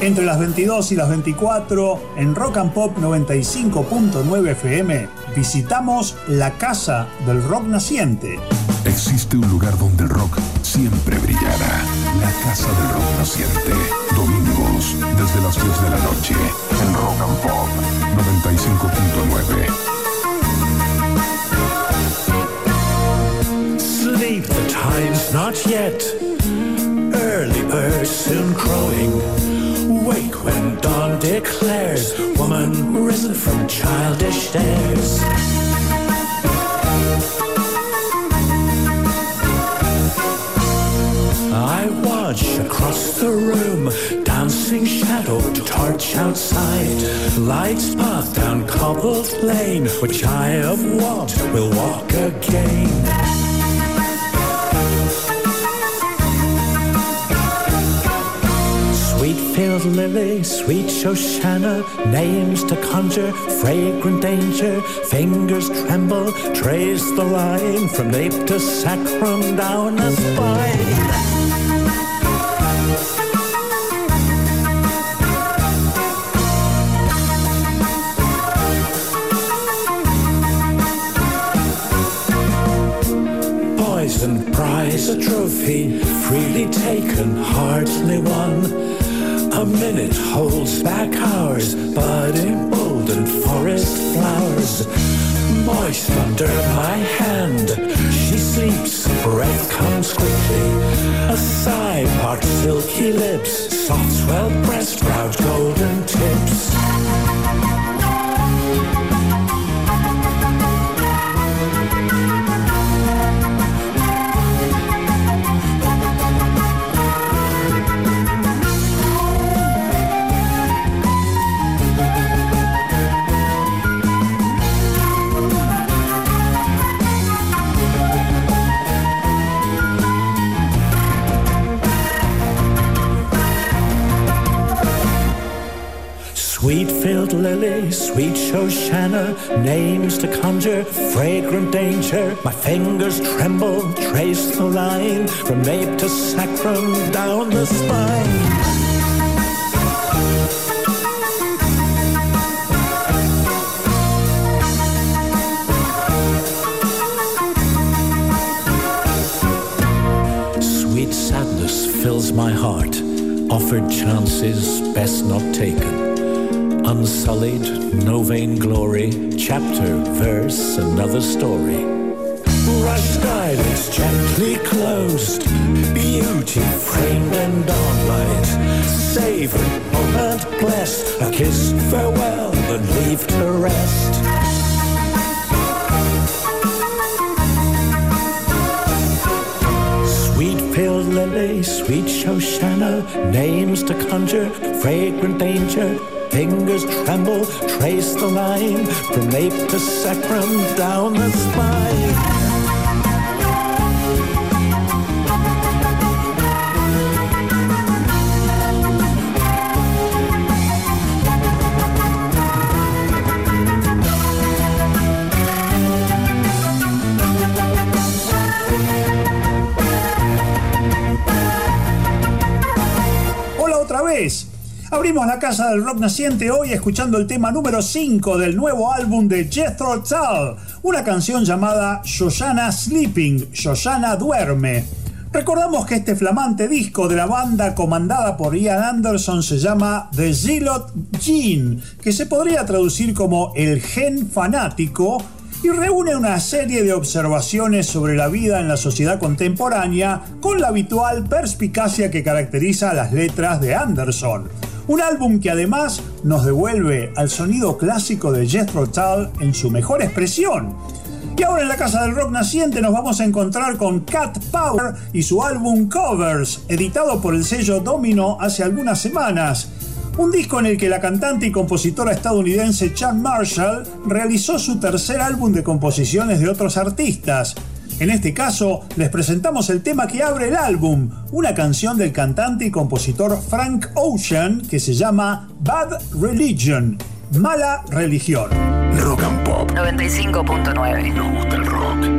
Entre las 22 y las 24, en Rock and Pop 95.9 FM, visitamos la Casa del Rock Naciente. Existe un lugar donde el rock siempre brillará. La Casa del Rock Naciente. Domingos, desde las 10 de la noche, en Rock and Pop 95.9. Sleep, the time's not yet. Early birds soon crowing. Wake when dawn declares, woman risen from childish days. I watch across the room, dancing shadow torch outside. Lights path down cobbled lane, which I have walked, will walk again. Field lily, sweet Shoshana, names to conjure, fragrant danger, fingers tremble, trace the line from nape to sacrum down the spine. Poison prize a trophy, freely taken, hardly won. A minute holds back hours, but emboldened forest flowers. Moist under my hand, she sleeps, breath comes quickly. A sigh parts silky lips, soft swell breast, proud golden tips. Lily, sweet Shoshana, names to conjure, fragrant danger. My fingers tremble, trace the line from nape to sacrum down the spine. Sweet sadness fills my heart, offered chances best not taken unsullied, no vain glory, chapter, verse, another story. Rushed eyelids gently closed, beauty framed and dawnlight. Savor, moment blessed, a kiss, farewell, and leave to rest. Sweet pale lily, sweet Shoshana, names to conjure, fragrant danger, Fingers tremble, trace the line from nape to sacrum down the spine. Abrimos la casa del rock naciente hoy escuchando el tema número 5 del nuevo álbum de Jethro Tull, una canción llamada Shoshana Sleeping, Shoshana Duerme. Recordamos que este flamante disco de la banda comandada por Ian Anderson se llama The Zealot Gene, que se podría traducir como el gen fanático y reúne una serie de observaciones sobre la vida en la sociedad contemporánea con la habitual perspicacia que caracteriza las letras de Anderson. Un álbum que además nos devuelve al sonido clásico de Jethro Tull en su mejor expresión. Y ahora en la Casa del Rock Naciente nos vamos a encontrar con Cat Power y su álbum Covers, editado por el sello Domino hace algunas semanas. un disco en el que la cantante y compositora estadounidense Chan Marshall realizó su tercer álbum de composiciones de otros artistas. En este caso, les presentamos el tema que abre el álbum, una canción del cantante y compositor Frank Ocean que se llama Bad Religion, mala religión. Rock and Pop 95.9. Nos gusta el rock.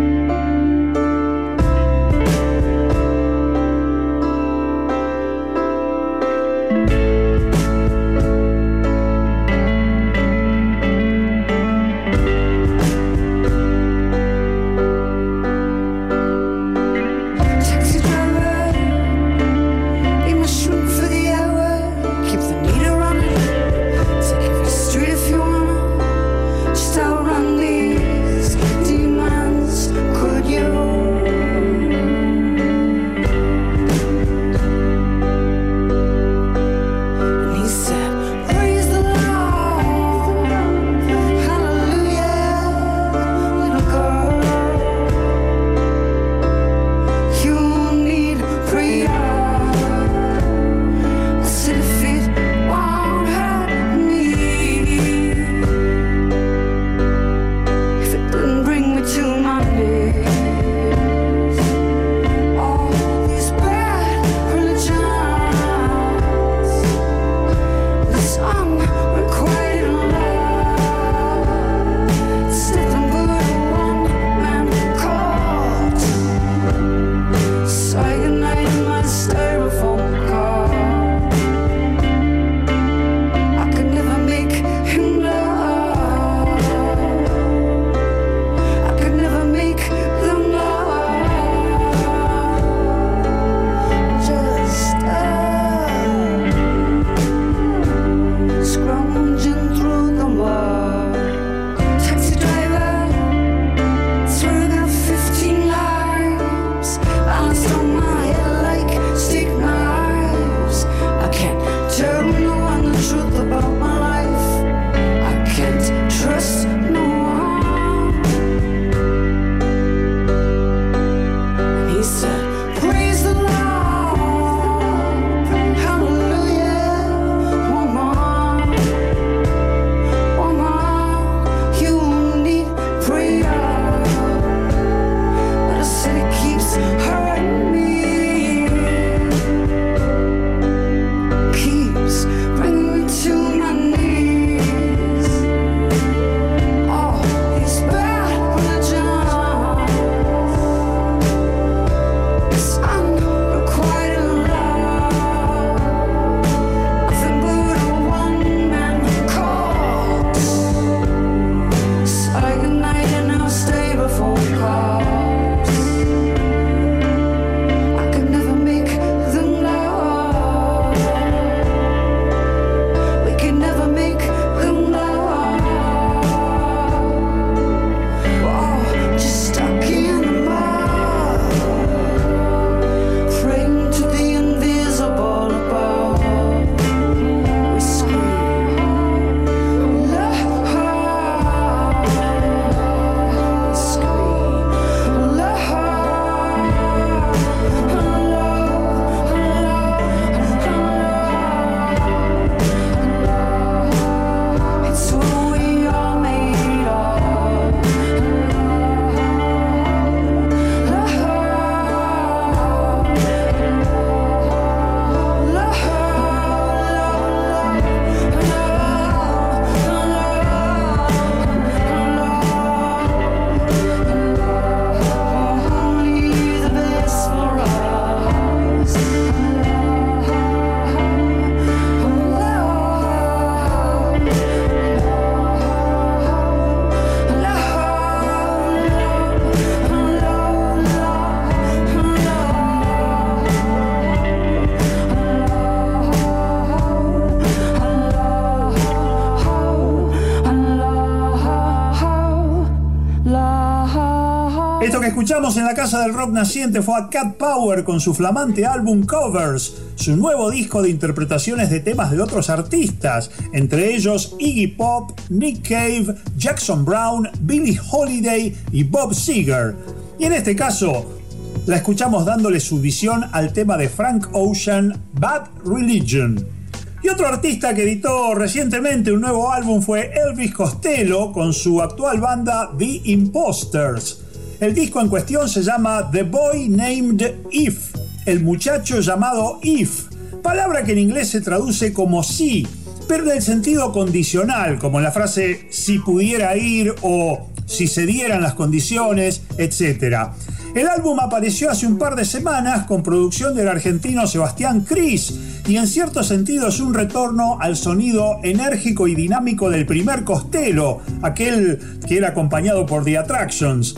Escuchamos en la Casa del Rock Naciente fue a Cat Power con su flamante álbum Covers, su nuevo disco de interpretaciones de temas de otros artistas, entre ellos Iggy Pop, Nick Cave, Jackson Brown, Billie Holiday y Bob Seger. Y en este caso, la escuchamos dándole su visión al tema de Frank Ocean, Bad Religion Y otro artista que editó recientemente un nuevo álbum fue Elvis Costello con su actual banda The Imposters. El disco en cuestión se llama The Boy Named If, el muchacho llamado If, palabra que en inglés se traduce como sí, pero en el sentido condicional, como la frase si pudiera ir o si se dieran las condiciones, etc. El álbum apareció hace un par de semanas con producción del argentino Sebastián Cris y en cierto sentido es un retorno al sonido enérgico y dinámico del primer Costello, aquel que era acompañado por The Attractions.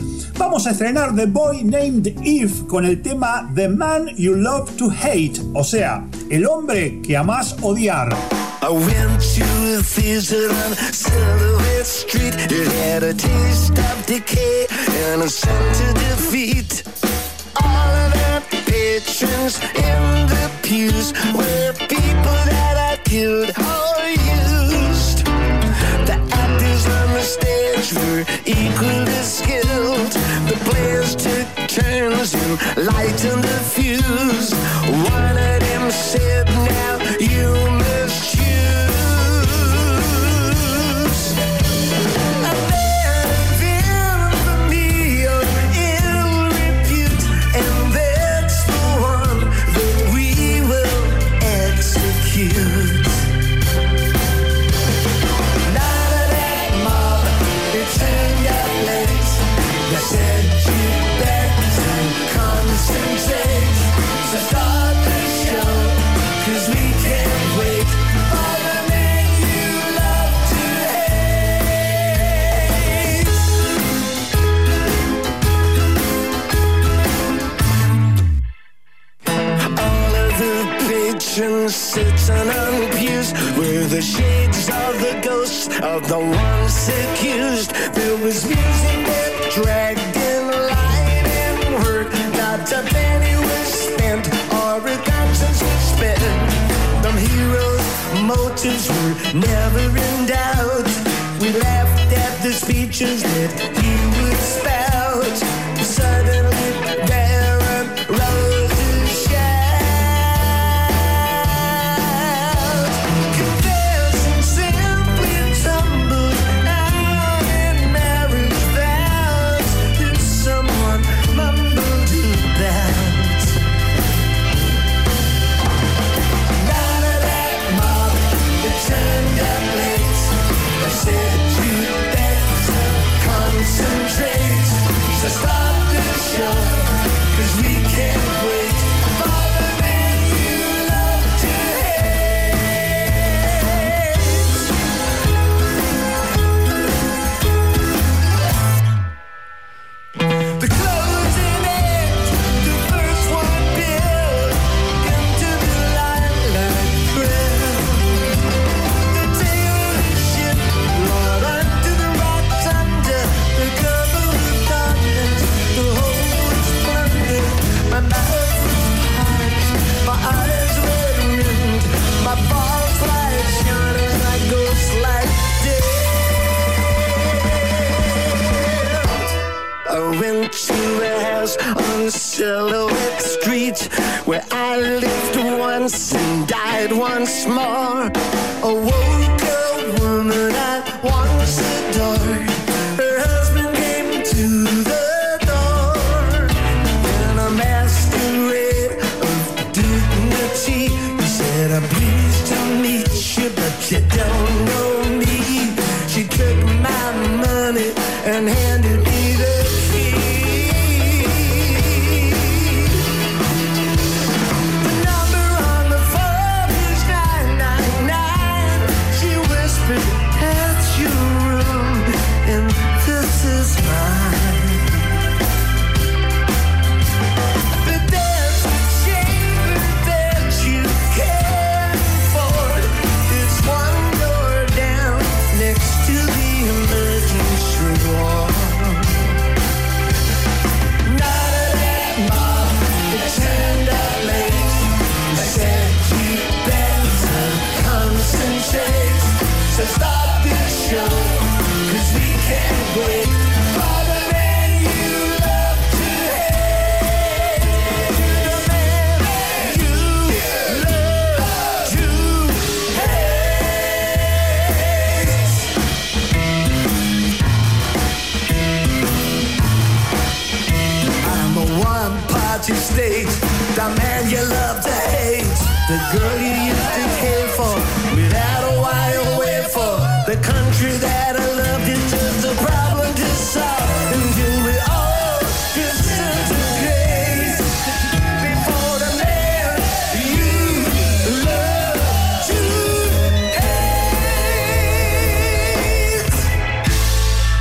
Vamos a estrenar The Boy Named Eve con el tema The Man You Love to Hate, o sea, el hombre que amás odiar. I went to a theater on Silhouette Street. It had a taste of decay and a scent of defeat. All of the patrons in the pews were people that I killed or used. The actors on the stage were equally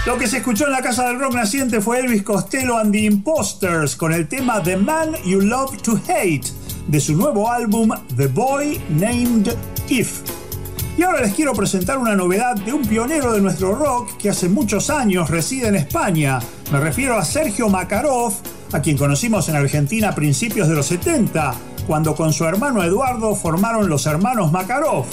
Lo que se escuchó en la casa del rock naciente fue Elvis Costello and the Imposters con el tema The Man You Love to Hate de su nuevo álbum The Boy Named If. Y ahora les quiero presentar una novedad de un pionero de nuestro rock que hace muchos años reside en España. Me refiero a Sergio Makarov, a quien conocimos en Argentina a principios de los 70, cuando con su hermano Eduardo formaron los hermanos Makarov.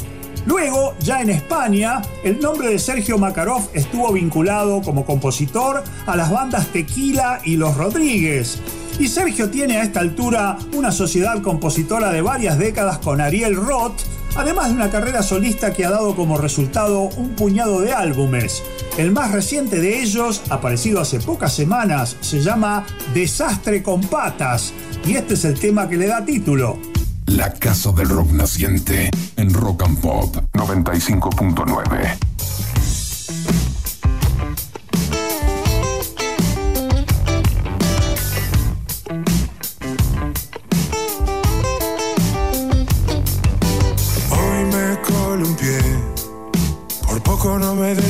Luego, ya en España, el nombre de Sergio Makarov estuvo vinculado como compositor a las bandas Tequila y Los Rodríguez. Y Sergio tiene a esta altura una sociedad compositora de varias décadas con Ariel Roth, además de una carrera solista que ha dado como resultado un puñado de álbumes. El más reciente de ellos, aparecido hace pocas semanas, se llama Desastre con Patas, y este es el tema que le da título. La casa del rock naciente en Rock and Pop 95.9.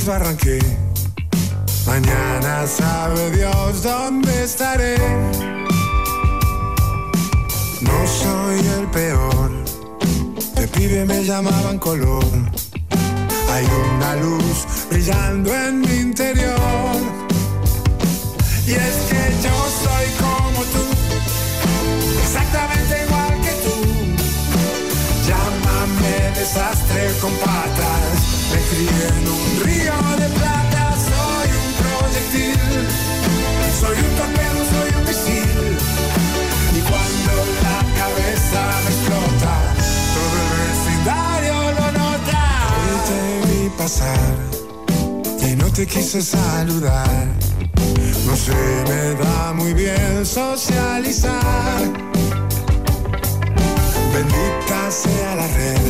desbarranqué. Mañana sabe Dios dónde estaré. No soy el peor, de pibe me llamaban color. Hay una luz brillando en mi interior. Y es que yo soy como tú, exactamente igual que tú. Llámame desastre con patas. Me crié en un río de plata. Soy un proyectil. Soy un torpedo, soy un misil. Y cuando la cabeza me explota, todo el vecindario lo nota. Hoy te vi pasar y no te quise saludar. No se me da muy bien socializar. Bendita sea la red,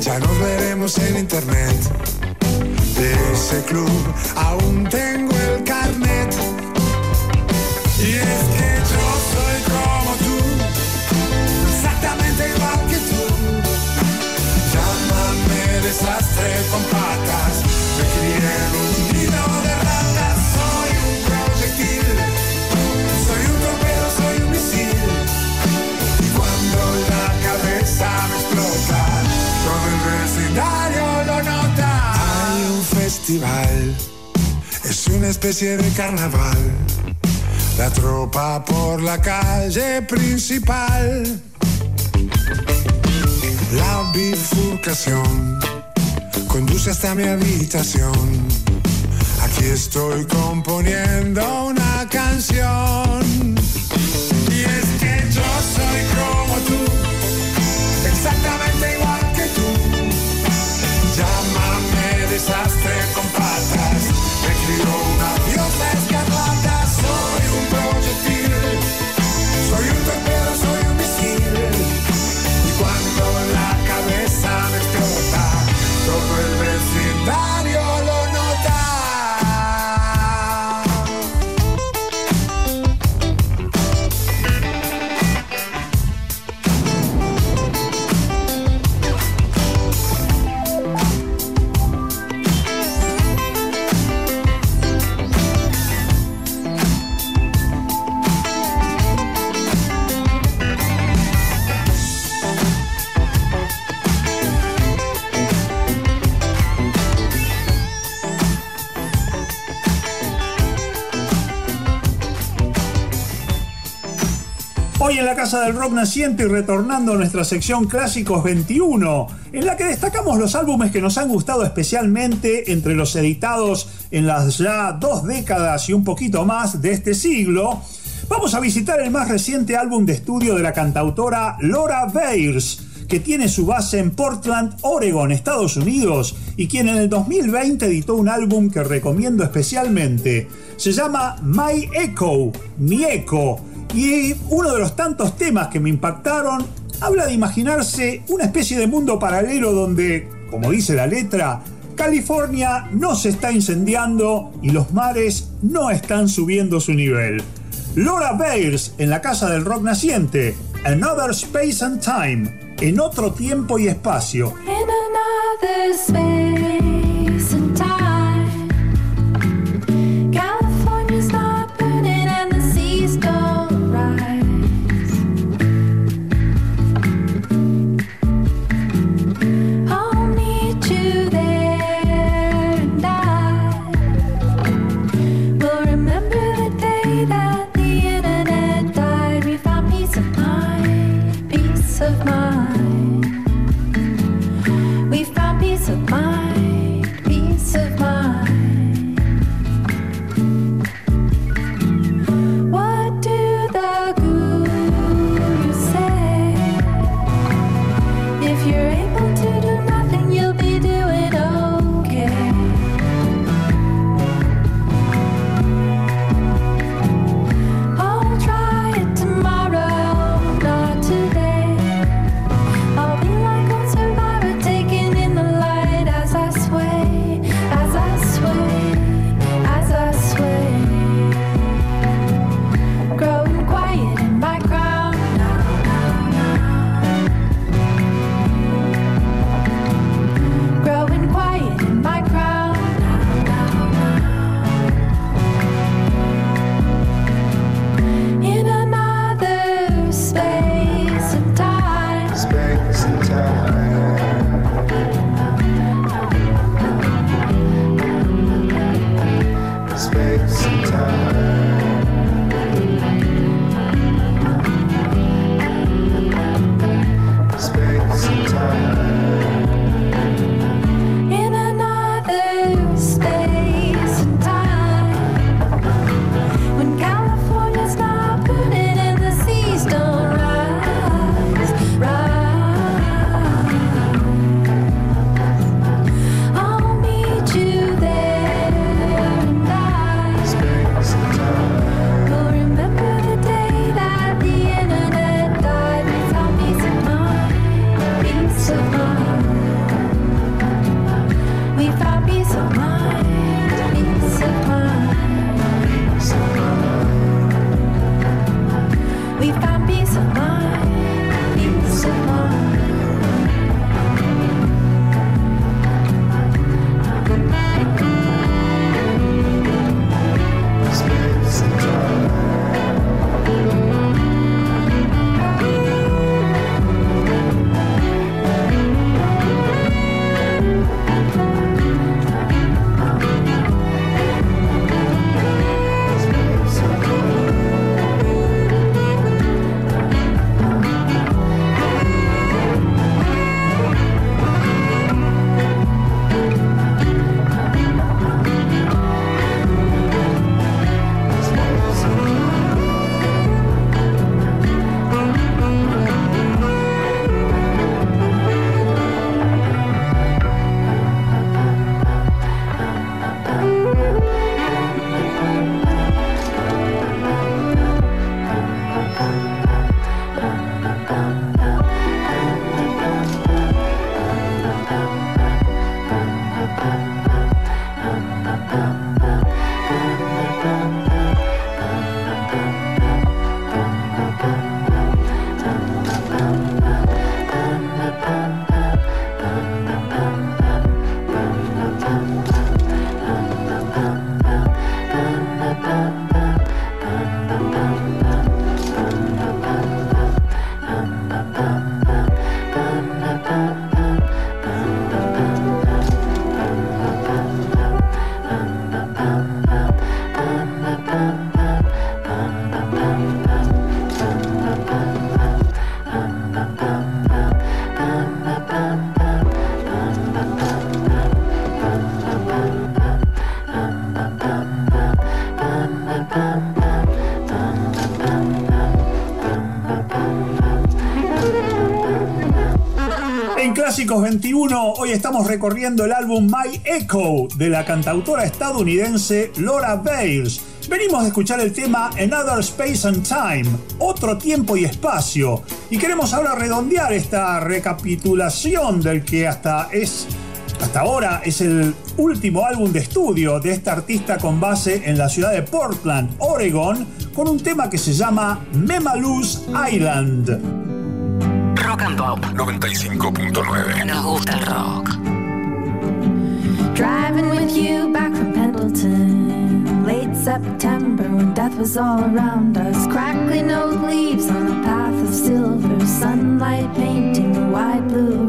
ya nos veremos en internet. De ese club aún tengo el carnet. Y es que yo soy como tú, exactamente igual que tú. Llámame desastre es una especie de carnaval. La tropa por la calle principal. La bifurcación conduce hasta mi habitación. Aquí estoy componiendo una canción. Y es que yo soy como Casa del Rock Naciente y retornando a nuestra sección Clásicos 21, en la que destacamos los álbumes que nos han gustado especialmente entre los editados en las ya dos décadas y un poquito más de este siglo, vamos a visitar el más reciente álbum de estudio de la cantautora Laura Bayers, que tiene su base en Portland, Oregon, Estados Unidos, y quien en el 2020 editó un álbum que recomiendo especialmente. Se llama My Echo, Mi y uno de los tantos temas que me impactaron habla de imaginarse una especie de mundo paralelo donde, como dice la letra, California no se está incendiando y los mares no están subiendo su nivel. Laura Bales en la Casa del Rock Naciente, Another Space and Time, en otro tiempo y espacio. Clásicos 21, hoy estamos recorriendo el álbum My Echo de la cantautora estadounidense Laura Bales. Venimos de escuchar el tema Another Space and Time, otro tiempo y espacio, y queremos ahora redondear esta recapitulación del que hasta es hasta ahora es el último álbum de estudio de esta artista con base en la ciudad de Portland, Oregon, con un tema que se llama Memalus Island. Rock 95.9. Nos gusta el rock. Driving with you back from Pendleton. Late September when death was all around us. Crackling old leaves on a path of silver. Sunlight painting the wide blue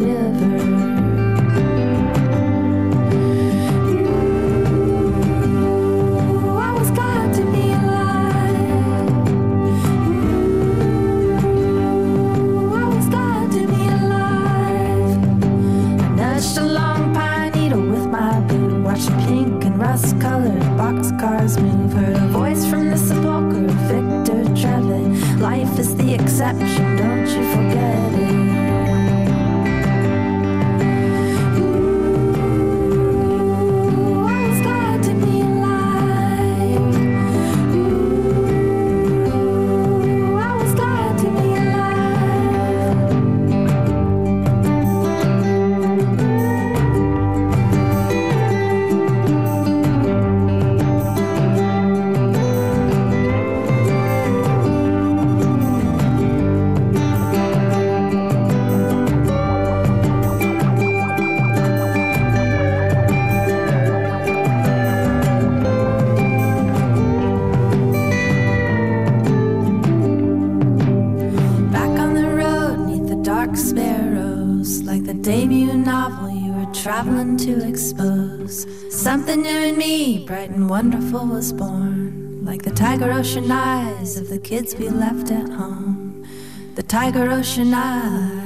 traveling to expose. Something new in me, bright and wonderful, was born, like the tiger ocean eyes of the kids we left at home. The tiger ocean eyes.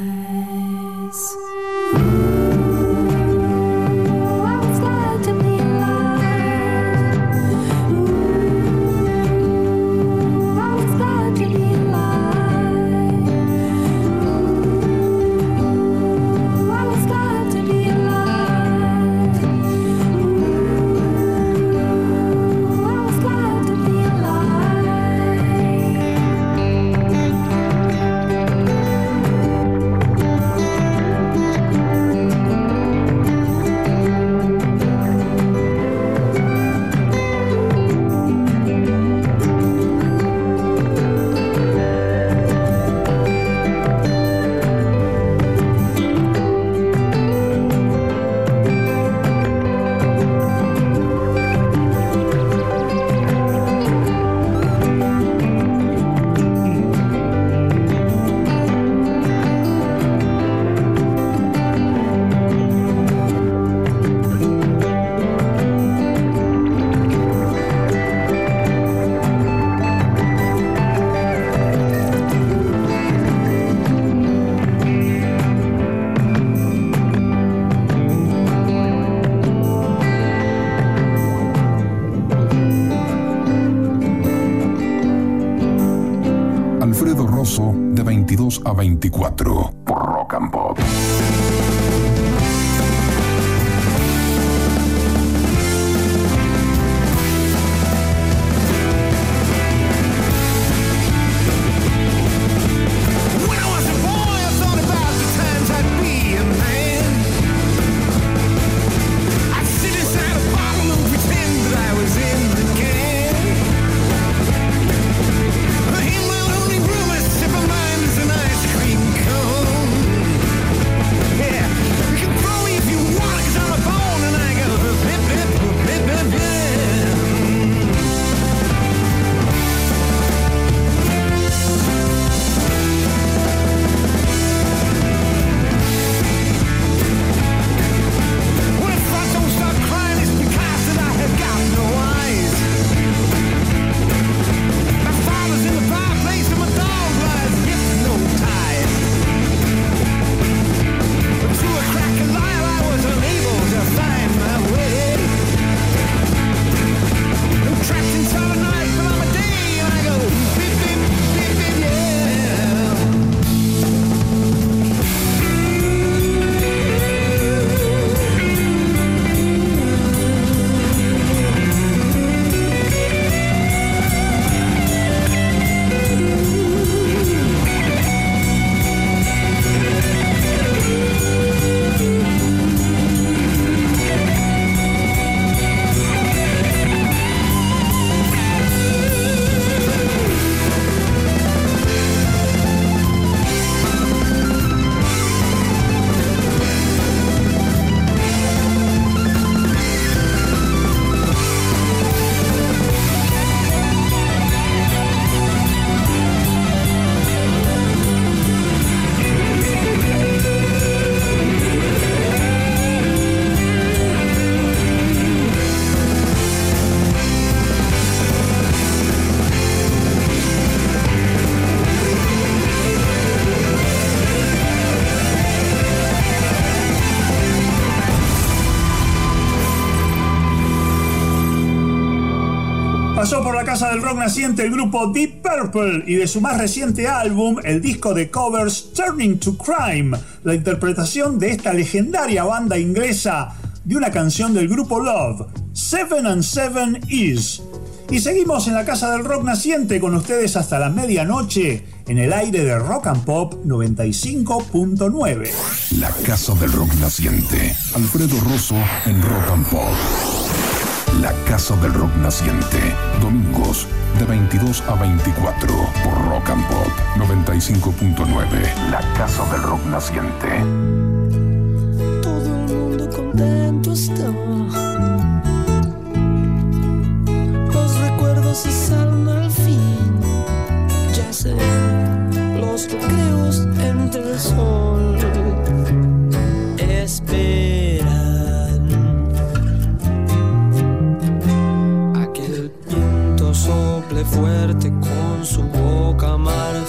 22 naciente el grupo Deep Purple y de su más reciente álbum, el disco de covers Turning to Crime, la interpretación de esta legendaria banda inglesa de una canción del grupo Love, Seven and Seven Is. Y seguimos en la casa del rock naciente con ustedes hasta la medianoche en el aire de Rock and Pop 95.9. La casa del rock naciente. Alfredo Rosso en Rock and Pop. La casa del rock naciente. Domingos de 22 a 24 por Rock and Pop 95.9. La casa del rock naciente. todo el mundo contento está. Los recuerdos se salen al fin. Ya sé, los recreos entre el sol fuerte con su boca marfil.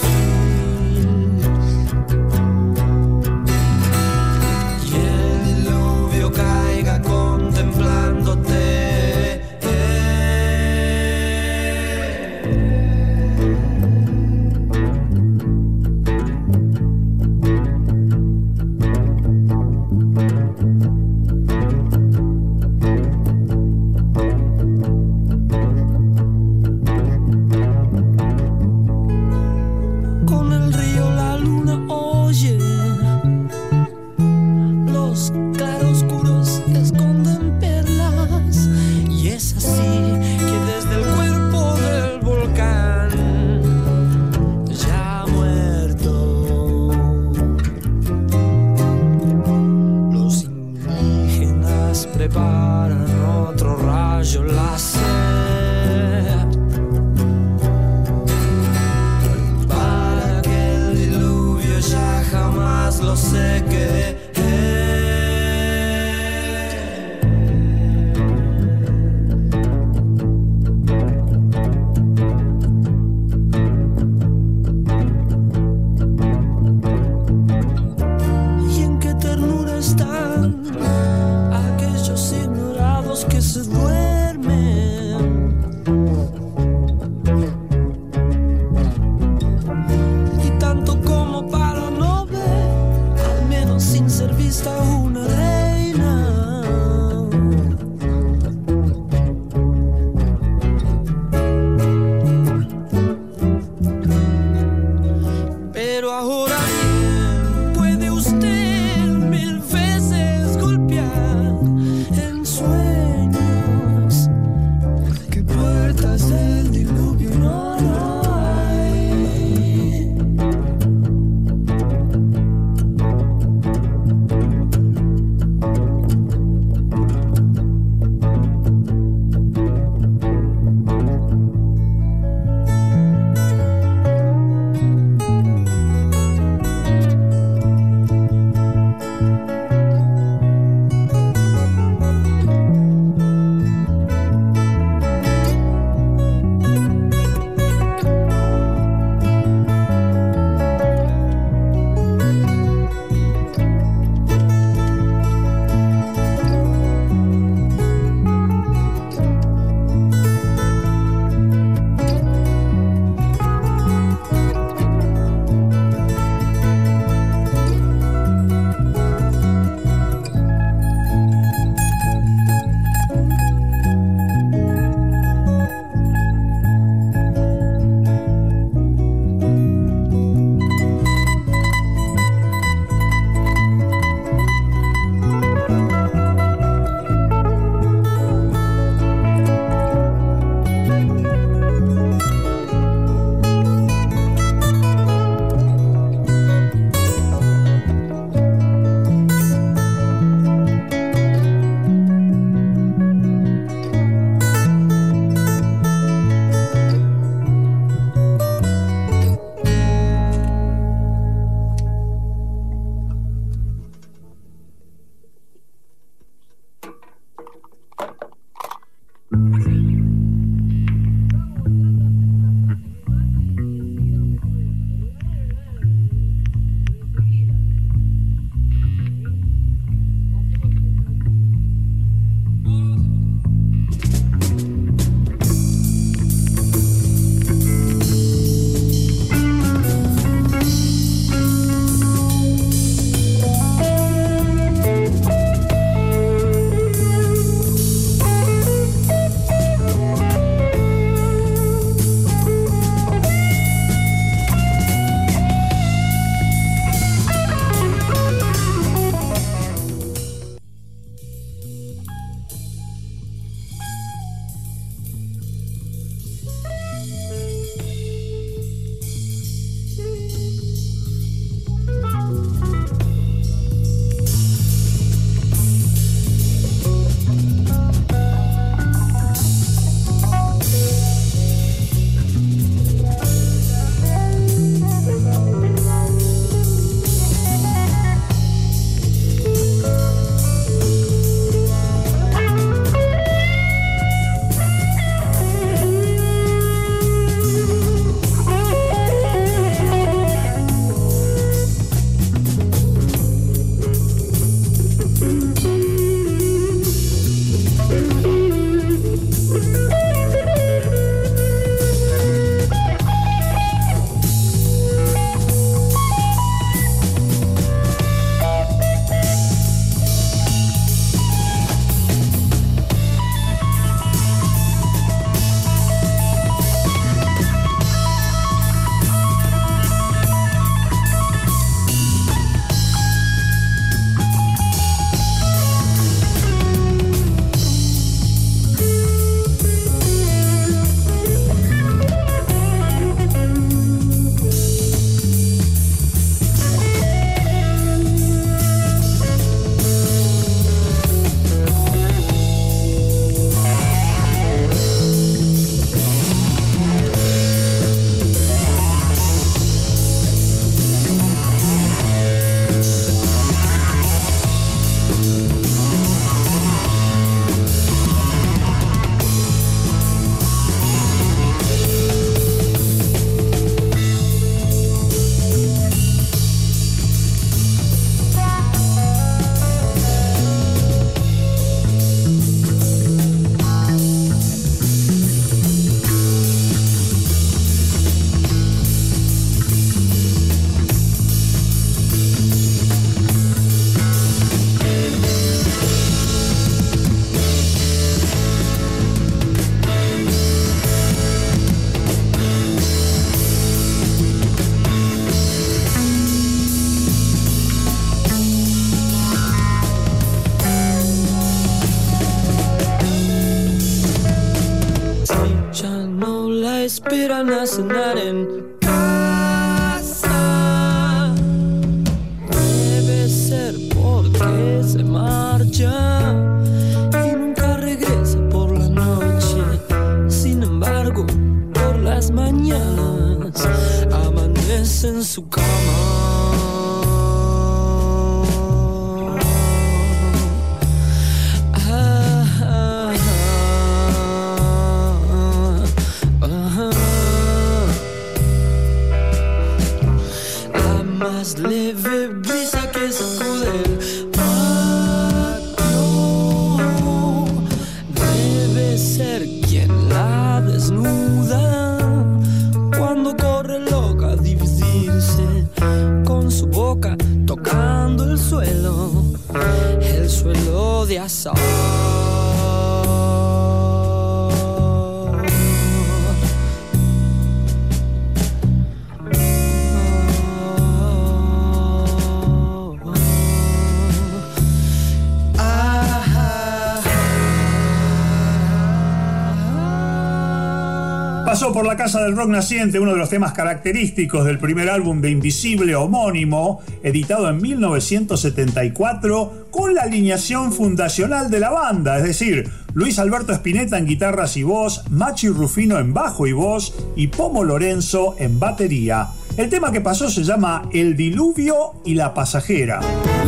Por la Casa del Rock Naciente, uno de los temas característicos del primer álbum de Invisible homónimo, editado en 1974, con la alineación fundacional de la banda, es decir, Luis Alberto Spinetta en guitarras y voz, Machi Rufino en bajo y voz y Pomo Lorenzo en batería. El tema que pasó se llama El Diluvio y la Pasajera.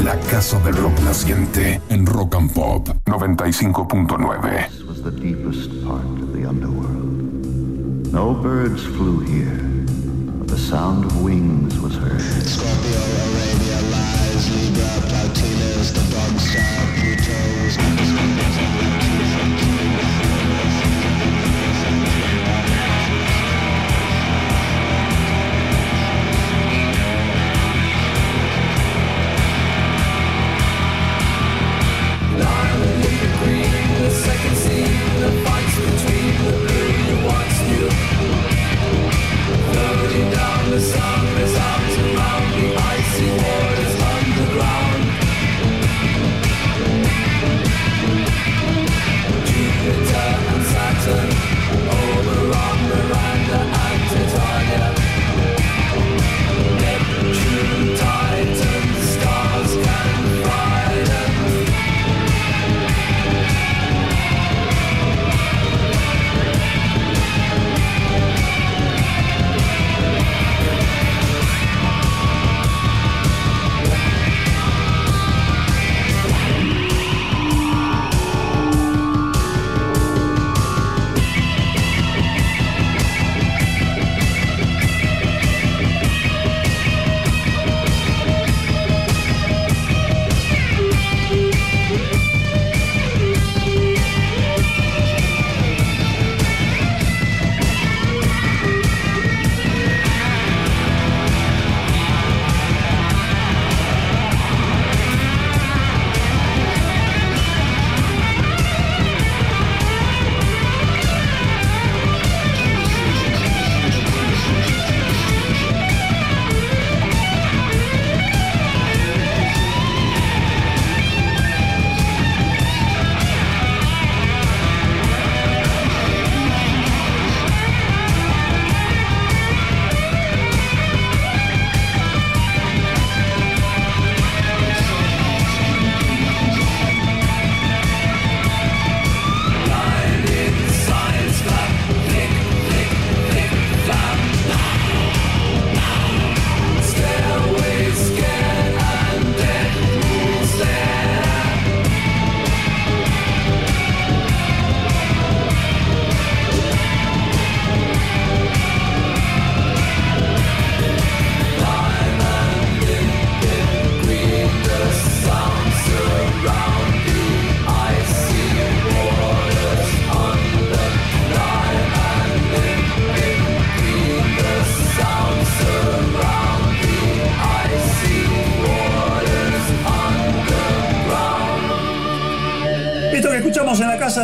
La Casa del Rock Naciente en Rock and Pop 95.9. No birds flew here, but the sound of wings was heard. Scorpio, Arabia, Lies, Libra, Plautinus, the dog star, Pluto. tumbling down the sun is out to mount the icy waters.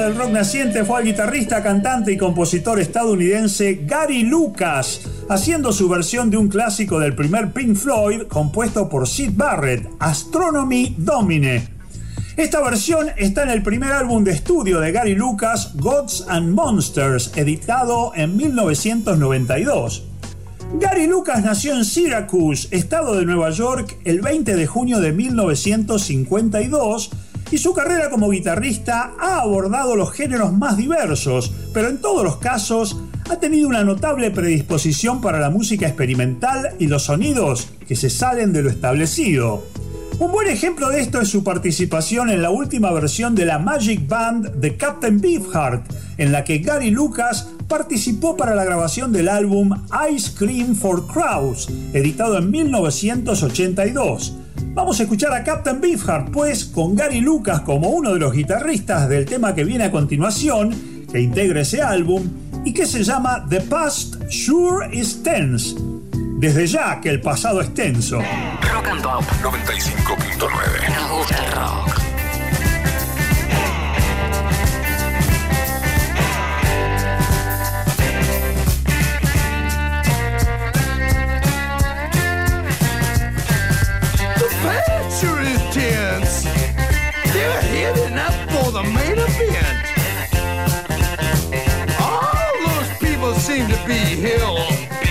Del Rock Naciente fue al guitarrista, cantante y compositor estadounidense Gary Lucas, haciendo su versión de un clásico del primer Pink Floyd compuesto por Sid Barrett, Astronomy Domine. Esta versión está en el primer álbum de estudio de Gary Lucas, Gods and Monsters, editado en 1992. Gary Lucas nació en Syracuse, estado de Nueva York, el 20 de junio de 1952 y su carrera como guitarrista ha abordado los géneros más diversos, pero en todos los casos ha tenido una notable predisposición para la música experimental y los sonidos que se salen de lo establecido. Un buen ejemplo de esto es su participación en la última versión de la Magic Band de Captain Beefheart, en la que Gary Lucas participó para la grabación del álbum Ice Cream for Crows, editado en 1982. Vamos a escuchar a Captain Beefheart, pues, con Gary Lucas como uno de los guitarristas del tema que viene a continuación, que integra ese álbum, y que se llama The Past Sure is Tense. Desde ya que el pasado es tenso. Rock and Pop. 95.9. Me gusta el rock. Picture. They're heading up for the main event. All those people seem to be hell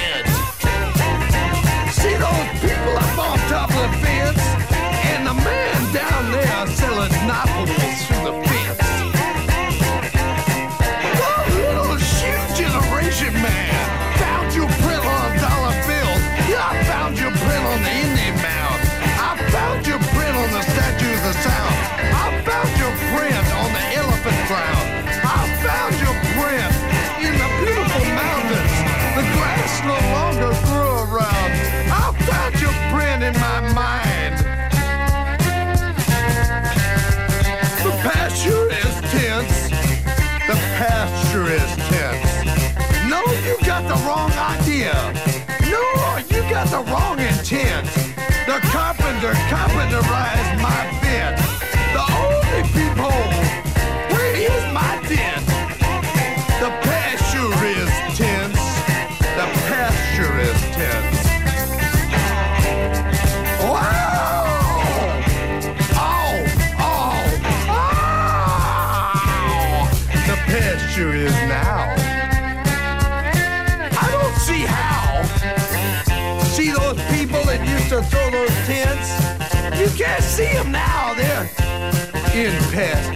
past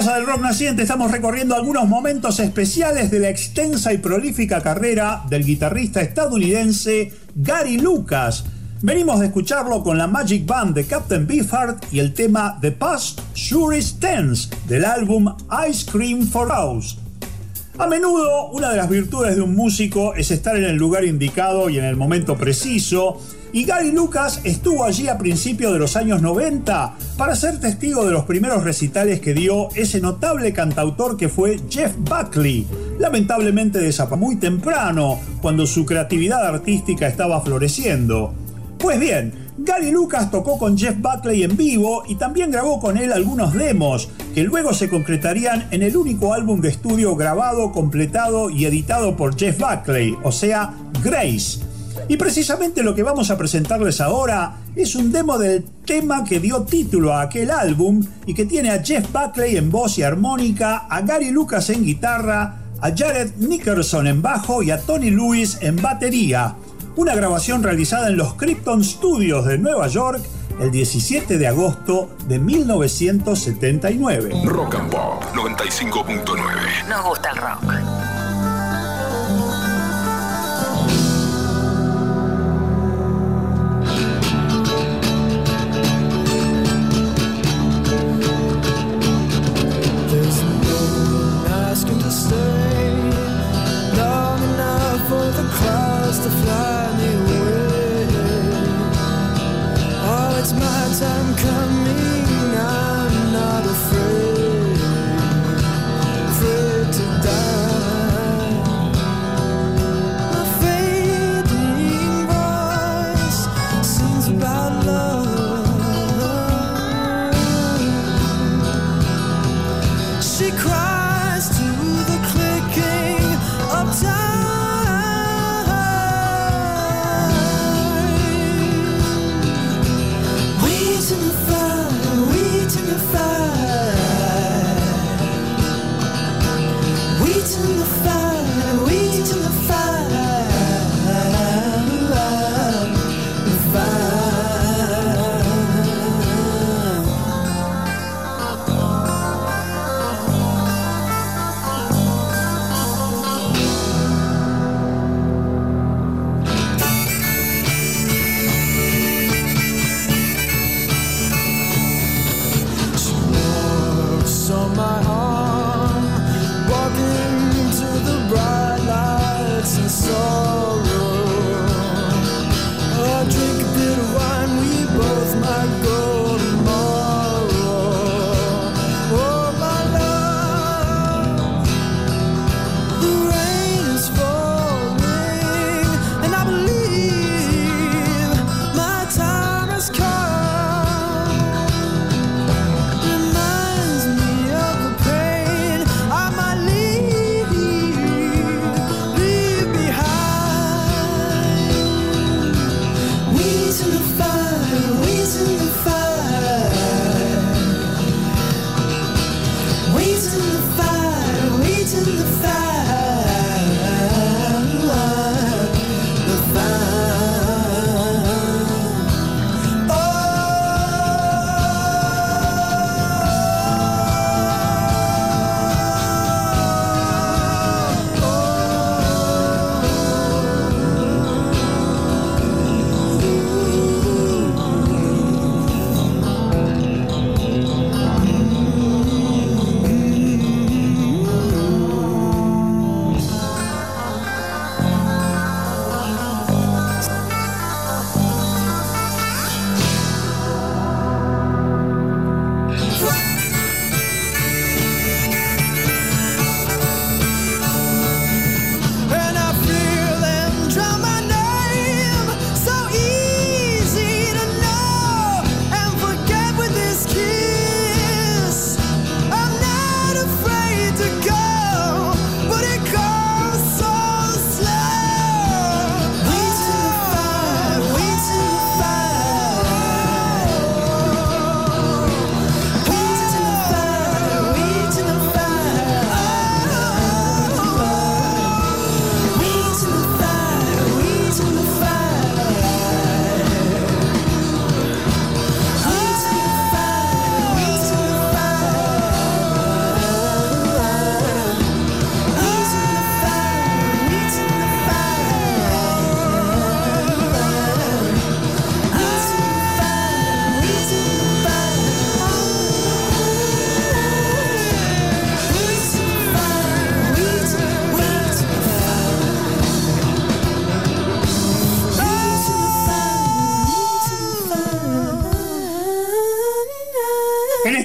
Casa del Rock Naciente estamos recorriendo algunos momentos especiales de la extensa y prolífica carrera del guitarrista estadounidense Gary Lucas. Venimos de escucharlo con la Magic Band de Captain Beefheart y el tema The Past Sure is Tense del álbum Ice Cream for House. A menudo, una de las virtudes de un músico es estar en el lugar indicado y en el momento preciso, y Gary Lucas estuvo allí a principios de los años 90 para ser testigo de los primeros recitales que dio ese notable cantautor que fue Jeff Buckley, lamentablemente desapareció muy temprano, cuando su creatividad artística estaba floreciendo. Pues bien, Gary Lucas tocó con Jeff Buckley en vivo y también grabó con él algunos demos que luego se concretarían en el único álbum de estudio grabado, completado y editado por Jeff Buckley, o sea, Grace. Y precisamente lo que vamos a presentarles ahora es un demo del tema que dio título a aquel álbum y que tiene a Jeff Buckley en voz y armónica, a Gary Lucas en guitarra, a Jared Nickerson en bajo y a Tony Lewis en batería una grabación realizada en los Krypton Studios de Nueva York el 17 de agosto de 1979. Rock and Pop 95.9. Nos gusta el rock.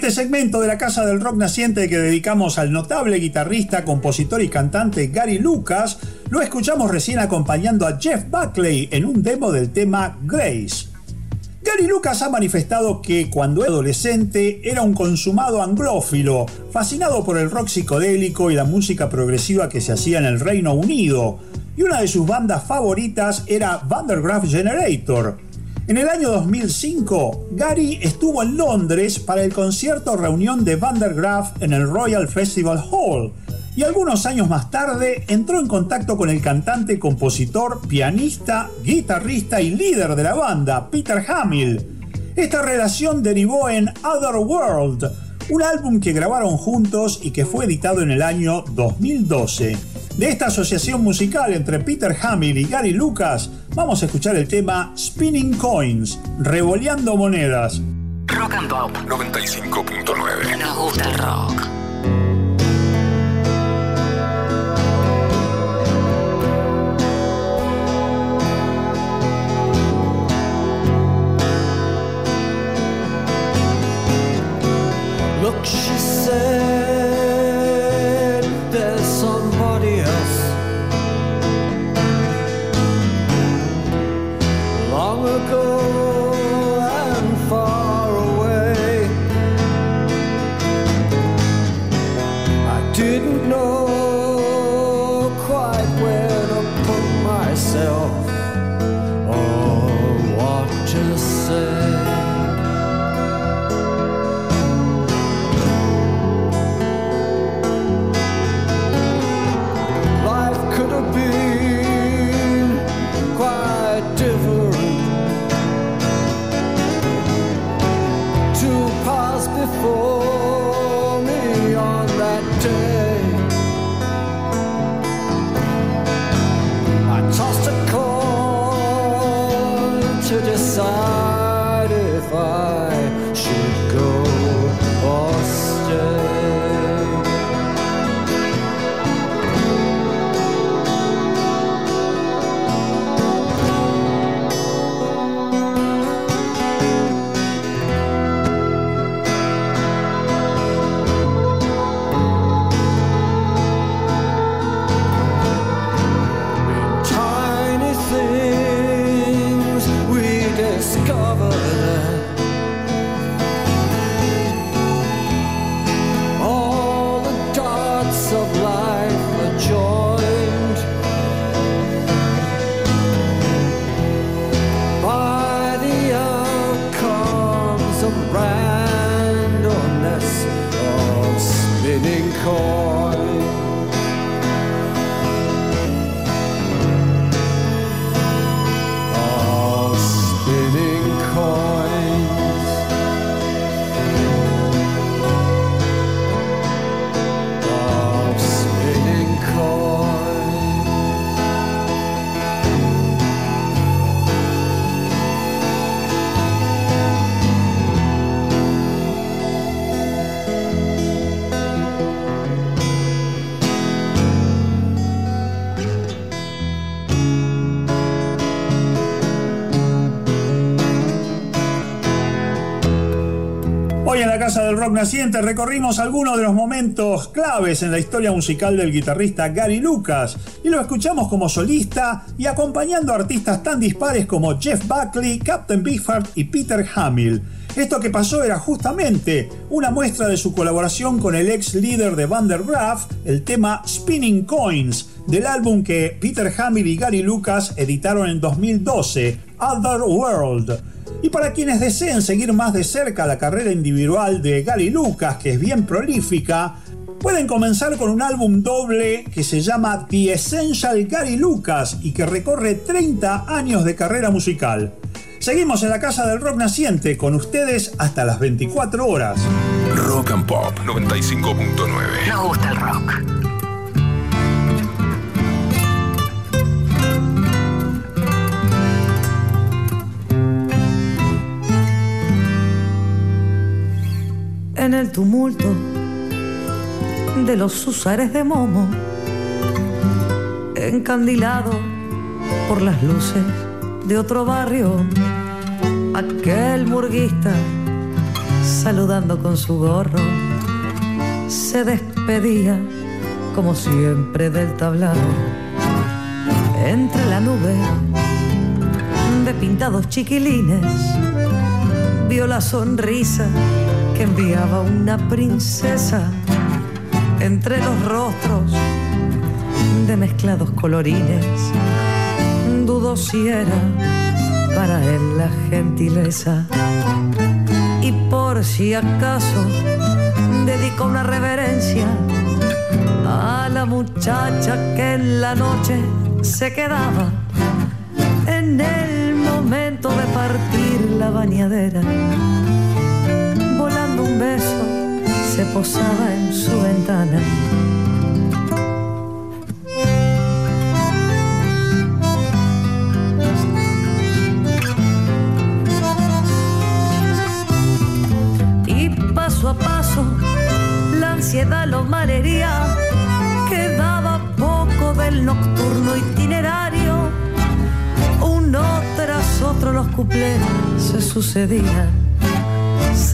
este segmento de la Casa del Rock Naciente que dedicamos al notable guitarrista, compositor y cantante Gary Lucas, lo escuchamos recién acompañando a Jeff Buckley en un demo del tema Grace. Gary Lucas ha manifestado que cuando era adolescente era un consumado anglófilo, fascinado por el rock psicodélico y la música progresiva que se hacía en el Reino Unido, y una de sus bandas favoritas era Vandergraff Generator, en el año 2005, Gary estuvo en Londres para el concierto reunión de Vandergraaf en el Royal Festival Hall, y algunos años más tarde entró en contacto con el cantante, compositor, pianista, guitarrista y líder de la banda, Peter Hamill. Esta relación derivó en Other World, un álbum que grabaron juntos y que fue editado en el año 2012. De esta asociación musical entre Peter Hamill y Gary Lucas, vamos a escuchar el tema Spinning Coins, revoleando monedas. Rock and Pop. 95.9. Nos gusta el rock. Look, she said, Casa del Rock Naciente recorrimos algunos de los momentos claves en la historia musical del guitarrista Gary Lucas y lo escuchamos como solista y acompañando a artistas tan dispares como Jeff Buckley, Captain Beefheart y Peter Hamill. Esto que pasó era justamente una muestra de su colaboración con el ex líder de Vandergraaf, el tema Spinning Coins, del álbum que Peter Hamill y Gary Lucas editaron en 2012, Other World. Y para quienes deseen seguir más de cerca la carrera individual de Gary Lucas, que es bien prolífica, pueden comenzar con un álbum doble que se llama The Essential Gary Lucas y que recorre 30 años de carrera musical. Seguimos en la Casa del Rock Naciente con ustedes hasta las 24 horas. Rock and Pop 95.9. Nos gusta el rock. En el tumulto de los usares de Momo, encandilado por las luces de otro barrio, aquel murguista saludando con su gorro se despedía como siempre del tablado entre la nube de pintados chiquilines vio la sonrisa que enviaba una princesa entre los rostros de mezclados colorines. Dudó si era para él la gentileza y por si acaso dedicó una reverencia a la muchacha que en la noche se quedaba en el momento de partir la bañadera. Beso se posaba en su ventana. Y paso a paso la ansiedad lo malhería. Quedaba poco del nocturno itinerario. Uno tras otro los cuplés se sucedían.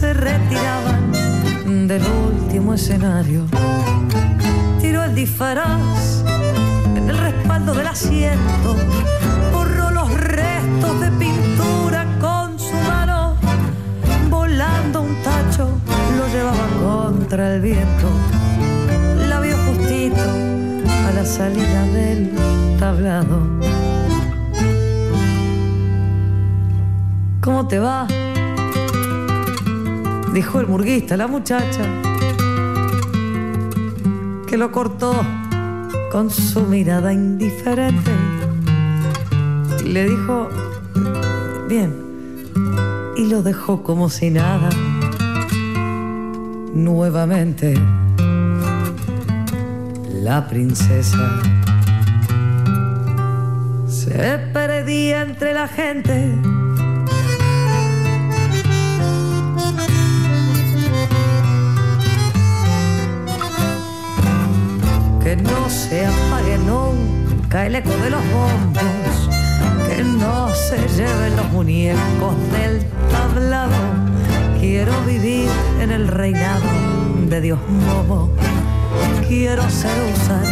Se retiraban del último escenario. Tiró el disfraz en el respaldo del asiento. Borró los restos de pintura con su mano. Volando un tacho lo llevaba contra el viento. La vio justito a la salida del tablado. ¿Cómo te va? Dijo el murguista la muchacha que lo cortó con su mirada indiferente. Le dijo, bien, y lo dejó como si nada. Nuevamente, la princesa se perdía entre la gente. Que no se apague nunca el eco de los bombos, que no se lleven los muñecos del tablado. Quiero vivir en el reinado de Dios Momo. Quiero ser usar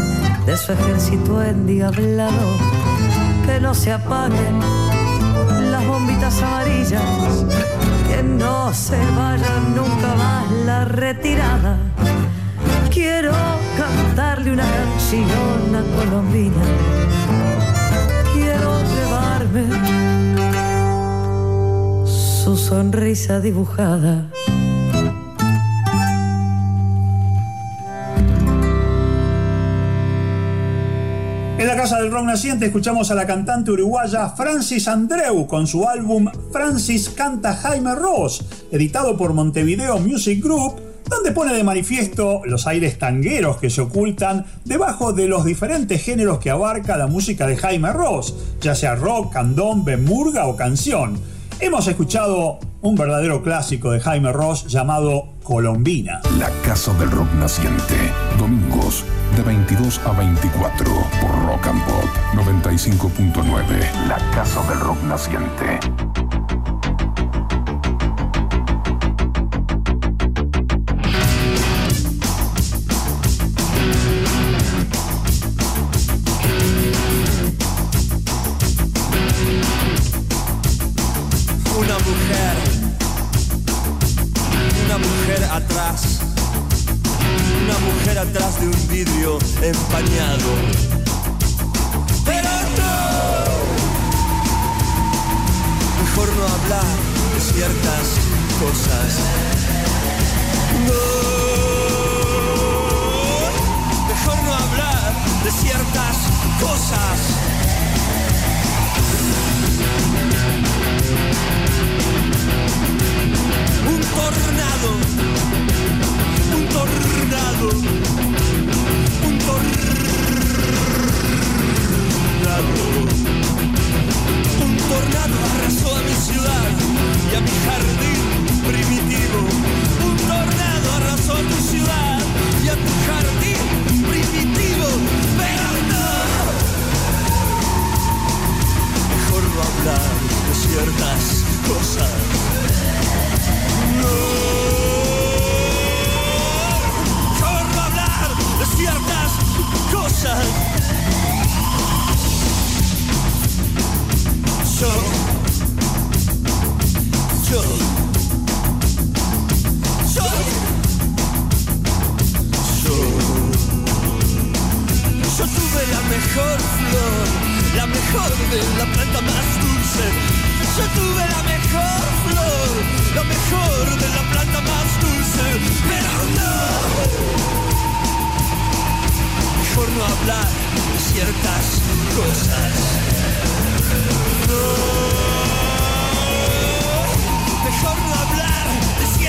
de su ejército endiablado. Que no se apaguen las bombitas amarillas. Que no se vayan nunca más la retirada. Quiero cantarle una canción Colombina. Quiero llevarme su sonrisa dibujada. En la Casa del Rock Naciente escuchamos a la cantante uruguaya Francis Andreu con su álbum Francis canta Jaime Ross, editado por Montevideo Music Group, donde pone de manifiesto los aires tangueros que se ocultan debajo de los diferentes géneros que abarca la música de Jaime Ross, ya sea rock, candombe, murga o canción. Hemos escuchado un verdadero clásico de Jaime Ross llamado Colombina. La Casa del Rock Naciente. Domingos de 22 a 24 por Rock and Pop 95.9. La Casa del Rock Naciente. Atrás de un vidrio empañado. Pero no, mejor no hablar de ciertas cosas. No, mejor no hablar de ciertas cosas. un tornado, tornado, un tornado, un tornado arrasó a mi ciudad y a mi jardín primitivo. Un tornado arrasó a tu ciudad y a tu jardín primitivo. Pero no, mejor no hablar de ciertas cosas. Mejor mejor flor, la mejor de la planta más dulce. Yo tuve la mejor flor, la mejor de la planta más dulce, pero no. Mejor no hablar de ciertas cosas. No. Mejor no hablar de ciertas cosas.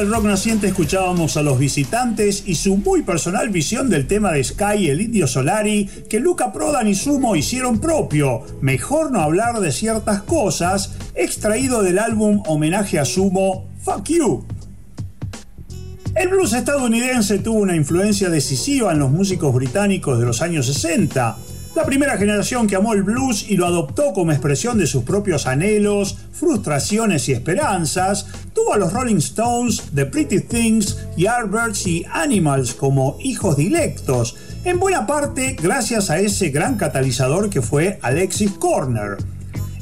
Del Rock Naciente escuchábamos a los visitantes y su muy personal visión del tema de Sky el Indio Solari que Luca Prodan y Sumo hicieron propio, Mejor no hablar de ciertas cosas, extraído del álbum homenaje a Sumo, Fuck You. El blues estadounidense tuvo una influencia decisiva en los músicos británicos de los años 60. La primera generación que amó el blues y lo adoptó como expresión de sus propios anhelos, frustraciones y esperanzas, a los Rolling Stones, The Pretty Things, Yardbirds y Animals como hijos dilectos, en buena parte gracias a ese gran catalizador que fue Alexis Corner.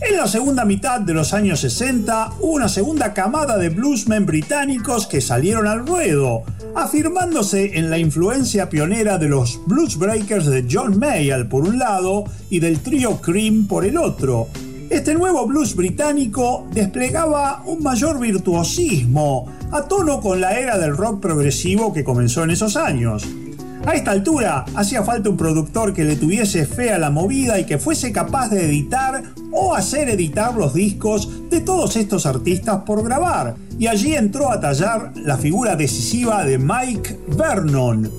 En la segunda mitad de los años 60 hubo una segunda camada de bluesmen británicos que salieron al ruedo, afirmándose en la influencia pionera de los blues breakers de John Mayall por un lado y del trío Cream por el otro. Este nuevo blues británico desplegaba un mayor virtuosismo, a tono con la era del rock progresivo que comenzó en esos años. A esta altura hacía falta un productor que le tuviese fe a la movida y que fuese capaz de editar o hacer editar los discos de todos estos artistas por grabar. Y allí entró a tallar la figura decisiva de Mike Vernon.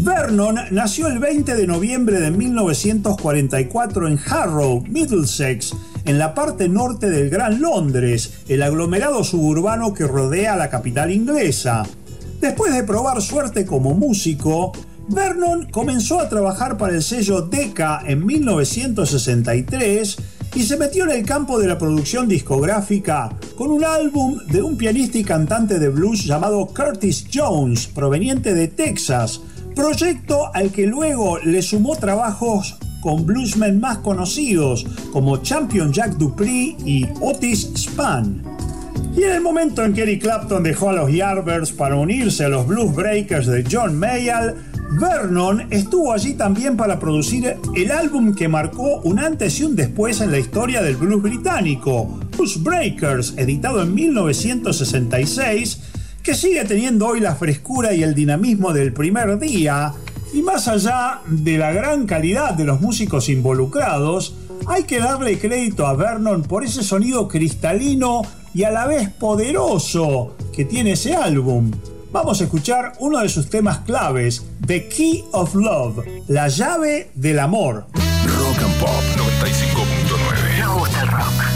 Vernon nació el 20 de noviembre de 1944 en Harrow, Middlesex, en la parte norte del Gran Londres, el aglomerado suburbano que rodea la capital inglesa. Después de probar suerte como músico, Vernon comenzó a trabajar para el sello Decca en 1963 y se metió en el campo de la producción discográfica con un álbum de un pianista y cantante de blues llamado Curtis Jones, proveniente de Texas, proyecto al que luego le sumó trabajos con bluesmen más conocidos como Champion Jack Dupree y Otis Spann. Y en el momento en que Eric Clapton dejó a los Yardbirds para unirse a los Blues Breakers de John Mayall, Vernon estuvo allí también para producir el álbum que marcó un antes y un después en la historia del blues británico, Blues Breakers, editado en 1966, que sigue teniendo hoy la frescura y el dinamismo del primer día, y más allá de la gran calidad de los músicos involucrados, hay que darle crédito a Vernon por ese sonido cristalino y a la vez poderoso que tiene ese álbum. Vamos a escuchar uno de sus temas claves, The Key of Love, la llave del amor. Rock and Pop 95.9. Nos gusta el rock.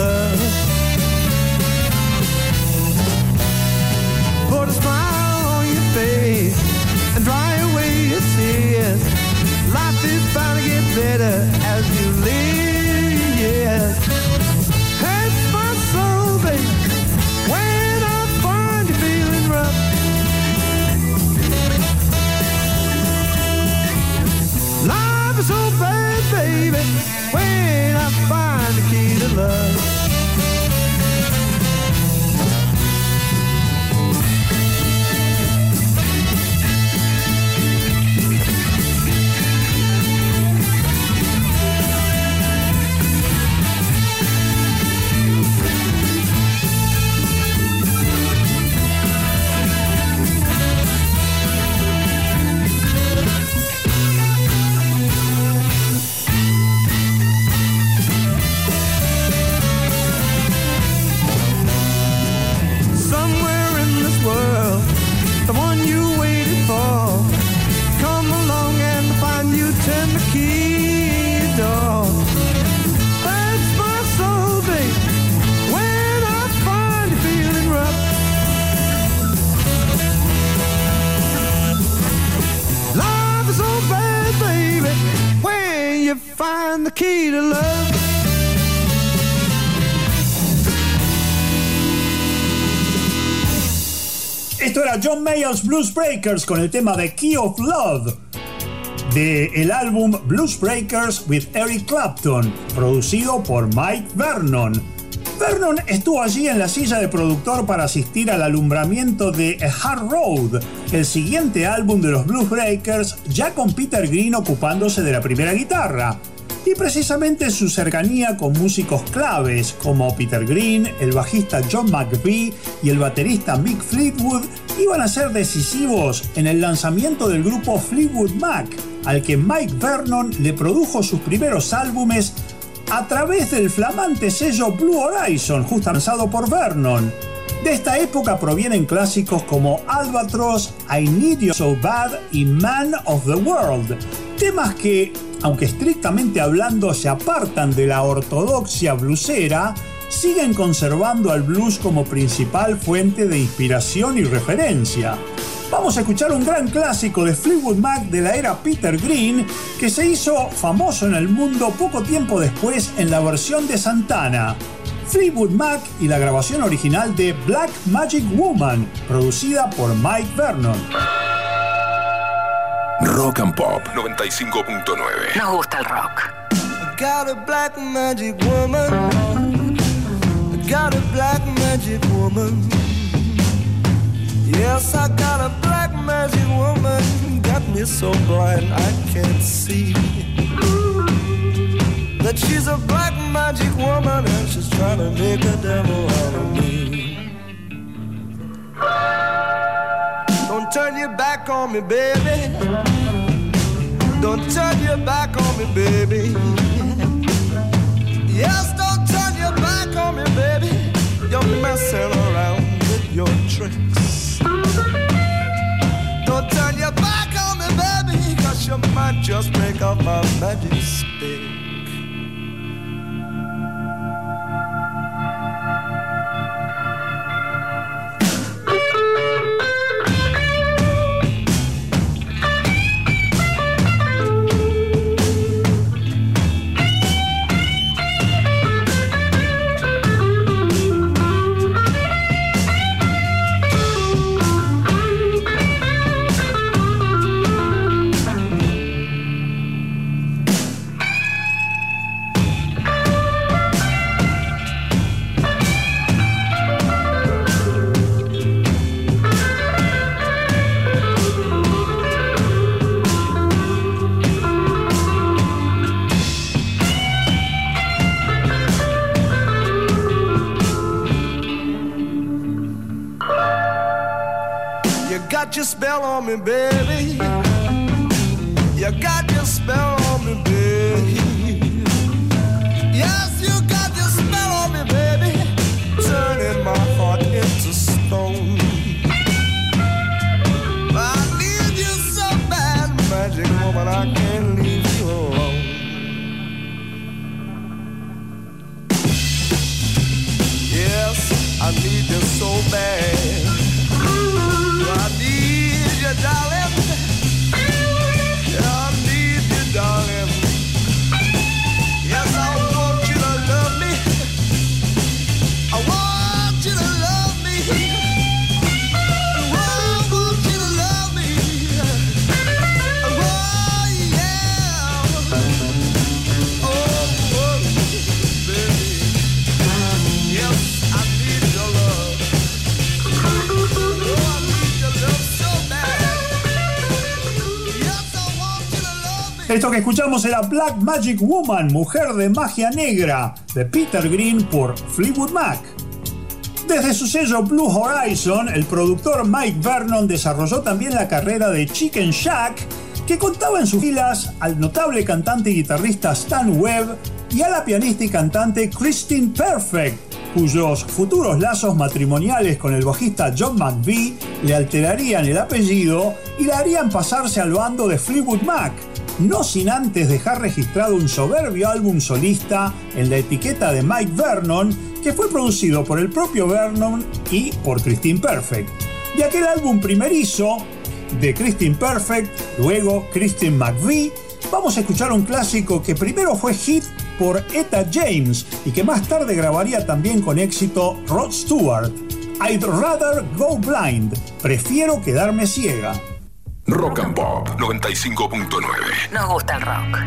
Love. Put a smile on your face and dry away your tears. Life is bound to get better as you live, yes. My soul, babe, when I find you feeling rough. Life is so bad, baby, when I find the key to love. Esto era John Mayall's Blues Breakers con el tema de Key of Love de el álbum Blues Breakers with Eric Clapton, producido por Mike Vernon. Vernon estuvo allí en la silla de productor para asistir al alumbramiento de Hard Road, el siguiente álbum de los Blues Breakers, ya con Peter Green ocupándose de la primera guitarra. Y precisamente su cercanía con músicos claves como Peter Green, el bajista John McVie y el baterista Mick Fleetwood iban a ser decisivos en el lanzamiento del grupo Fleetwood Mac, al que Mike Vernon le produjo sus primeros álbumes a través del flamante sello Blue Horizon, justo lanzado por Vernon. De esta época provienen clásicos como Albatross, I Need You So Bad y Man of the World, temas que, aunque estrictamente hablando se apartan de la ortodoxia bluesera, siguen conservando al blues como principal fuente de inspiración y referencia. Vamos a escuchar un gran clásico de Fleetwood Mac de la era Peter Green que se hizo famoso en el mundo poco tiempo después en la versión de Santana. Fleetwood Mac y la grabación original de Black Magic Woman, producida por Mike Vernon. Rock and Pop 95.9. Nos gusta el rock. Got a black magic woman. Got a black magic woman. Yes, I got a black magic woman. Got me so blind I can't see. That she's a black magic woman and she's trying to make a devil out of me. Turn your back on me, baby. Don't turn your back on me, baby. Yes, don't turn your back on me, baby. You're messing around with your tricks. Don't turn your back on me, baby, cause you might just break off my magic stick. Spell on me, baby. You got your spell Esto que escuchamos era Black Magic Woman, Mujer de Magia Negra, de Peter Green por Fleetwood Mac. Desde su sello Blue Horizon, el productor Mike Vernon desarrolló también la carrera de Chicken Shack, que contaba en sus filas al notable cantante y guitarrista Stan Webb y a la pianista y cantante Christine Perfect, cuyos futuros lazos matrimoniales con el bajista John McVie le alterarían el apellido y le harían pasarse al bando de Fleetwood Mac, no sin antes dejar registrado un soberbio álbum solista en la etiqueta de Mike Vernon, que fue producido por el propio Vernon y por Christine Perfect. De aquel álbum primerizo, de Christine Perfect, luego Christine McVie, vamos a escuchar un clásico que primero fue hit por Etta James y que más tarde grabaría también con éxito Rod Stewart. I'd rather go blind, prefiero quedarme ciega. Rock and Pop 95.9. Nos gusta el rock.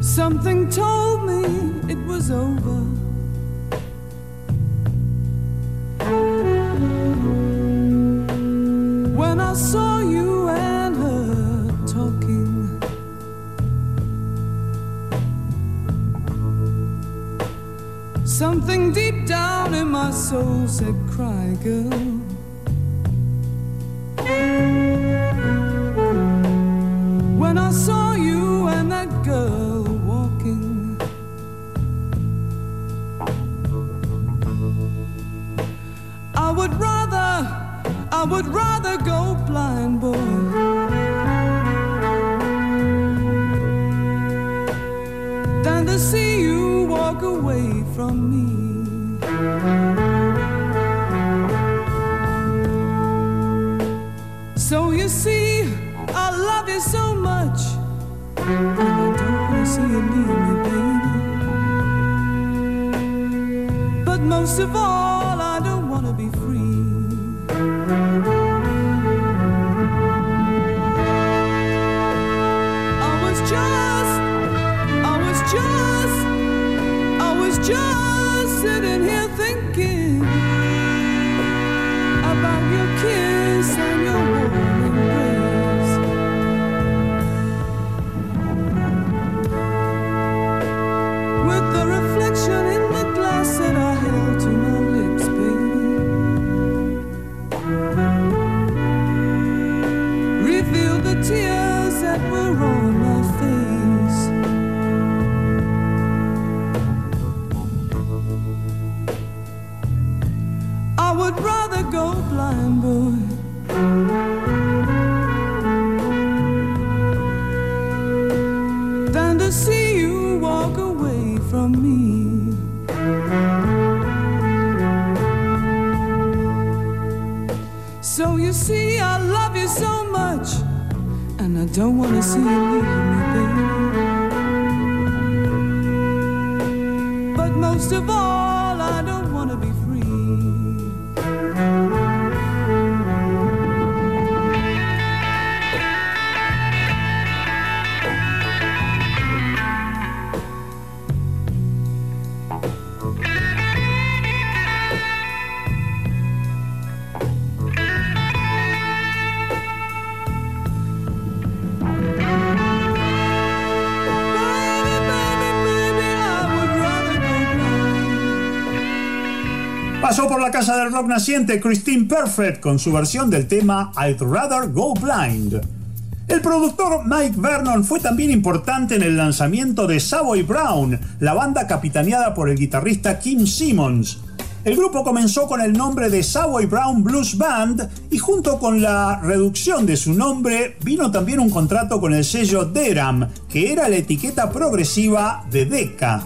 Something told me it was over. Saw you and her talking, something deep down in my soul said, Cry, girl. I would rather go blind, boy, than to see you walk away from me. So you see, I love you so much, and I don't want to see you leave me, baby. But most of all, Pasó por la casa del rock naciente Christine Perfect con su versión del tema I'd Rather Go Blind. El productor Mike Vernon fue también importante en el lanzamiento de Savoy Brown, la banda capitaneada por el guitarrista Kim Simmons. El grupo comenzó con el nombre de Savoy Brown Blues Band y junto con la reducción de su nombre vino también un contrato con el sello Deram, que era la etiqueta progresiva de Decca.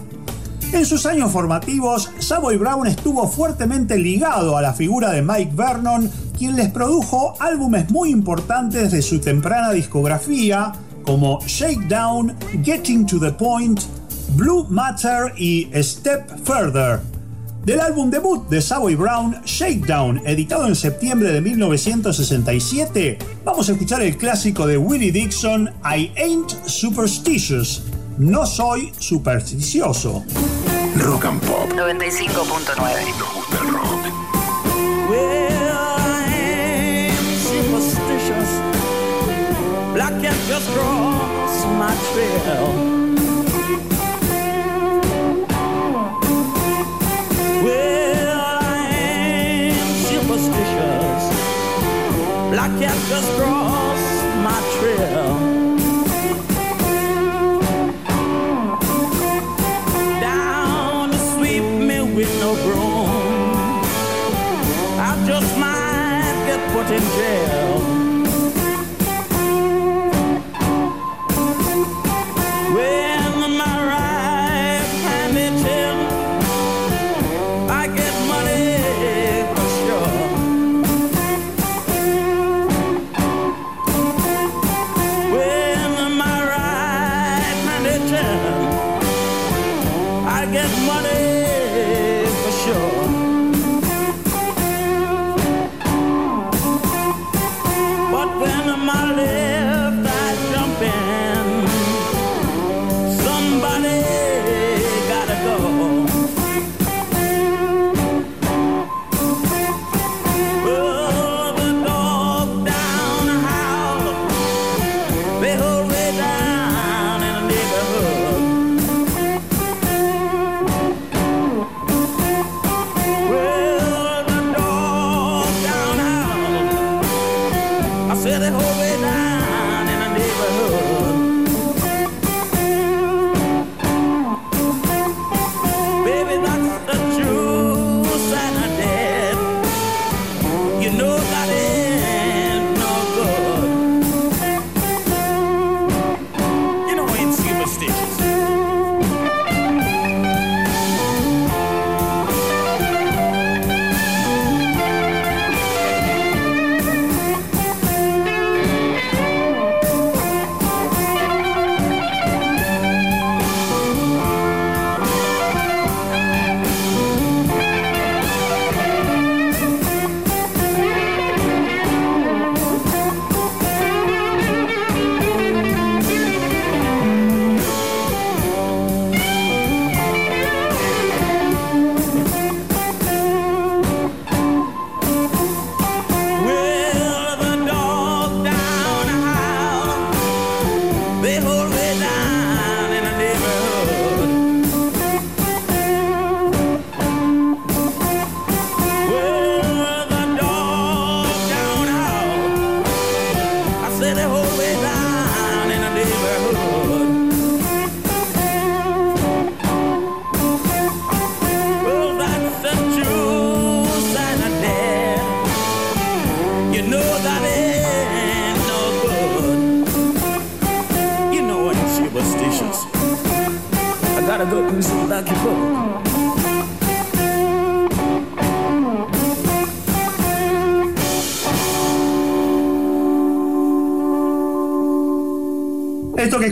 En sus años formativos, Savoy Brown estuvo fuertemente ligado a la figura de Mike Vernon, quien les produjo álbumes muy importantes de su temprana discografía, como Shakedown, Getting to the Point, Blue Matter y Step Further. Del álbum debut de Savoy Brown, Shakedown, editado en septiembre de 1967, vamos a escuchar el clásico de Willie Dixon, I Ain't Superstitious. No soy supersticioso. Rock and Pop. 95.9. Well, I ain't superstitious. Black cat just crossed my trail. Well, I ain't superstitious. Black cat just crossed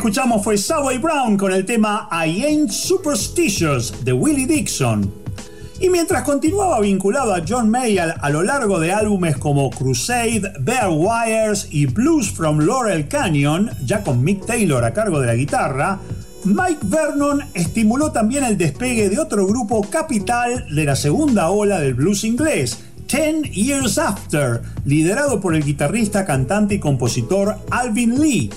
escuchamos fue Savoy Brown con el tema I Ain't Superstitious de Willie Dixon. Y mientras continuaba vinculado a John Mayall a lo largo de álbumes como Crusade, Bear Wires y Blues from Laurel Canyon, ya con Mick Taylor a cargo de la guitarra, Mike Vernon estimuló también el despegue de otro grupo capital de la segunda ola del blues inglés, Ten Years After, liderado por el guitarrista, cantante y compositor Alvin Lee.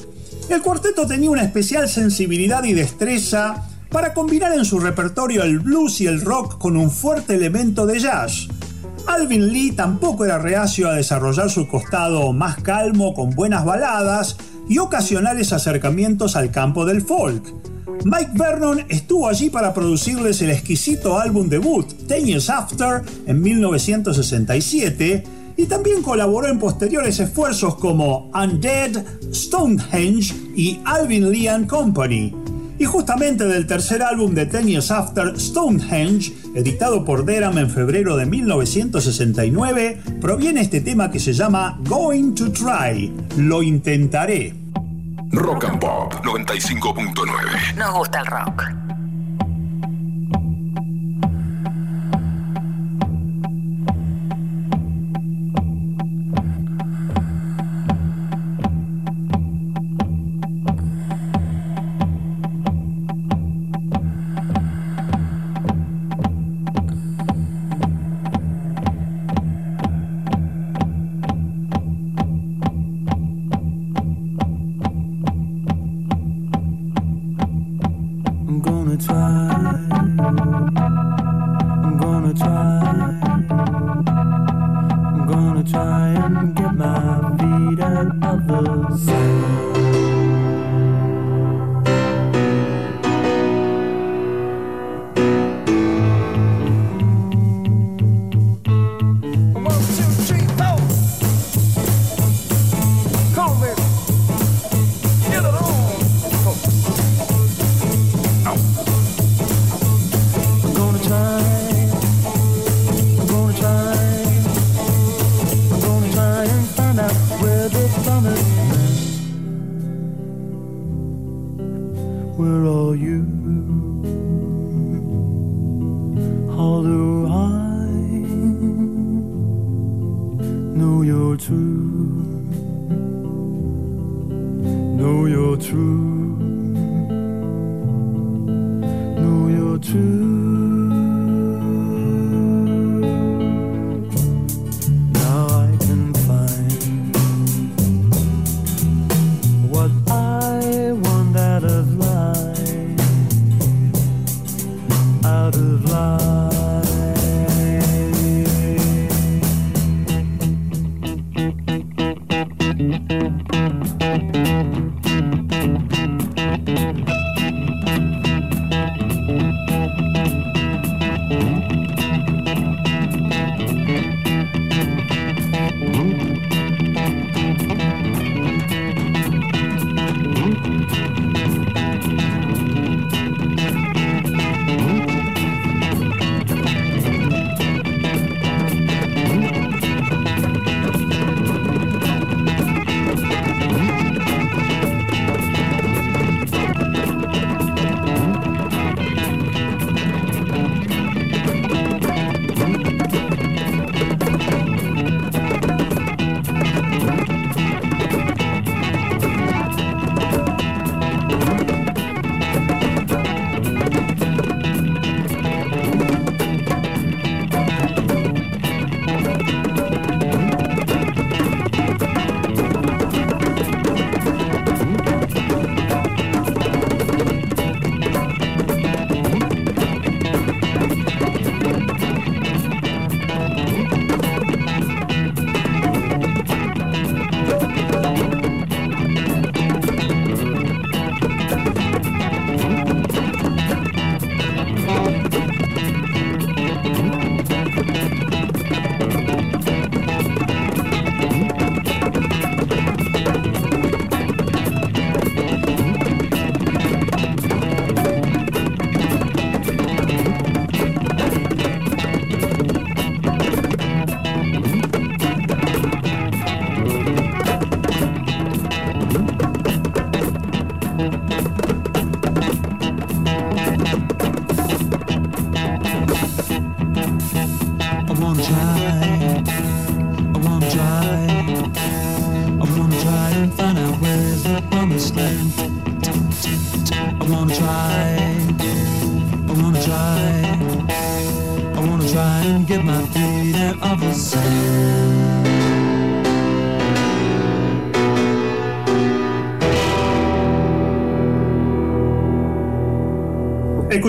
El cuarteto tenía una especial sensibilidad y destreza para combinar en su repertorio el blues y el rock con un fuerte elemento de jazz. Alvin Lee tampoco era reacio a desarrollar su costado más calmo con buenas baladas y ocasionales acercamientos al campo del folk. Mike Vernon estuvo allí para producirles el exquisito álbum debut Ten Years After en 1967 y también colaboró en posteriores esfuerzos como Undead, Stonehenge y Alvin Lee and Company. Y justamente del tercer álbum de Ten Years After, Stonehenge, editado por Deram en febrero de 1969, proviene este tema que se llama Going to Try, Lo Intentaré. Rock and Pop 95.9. Nos gusta el rock.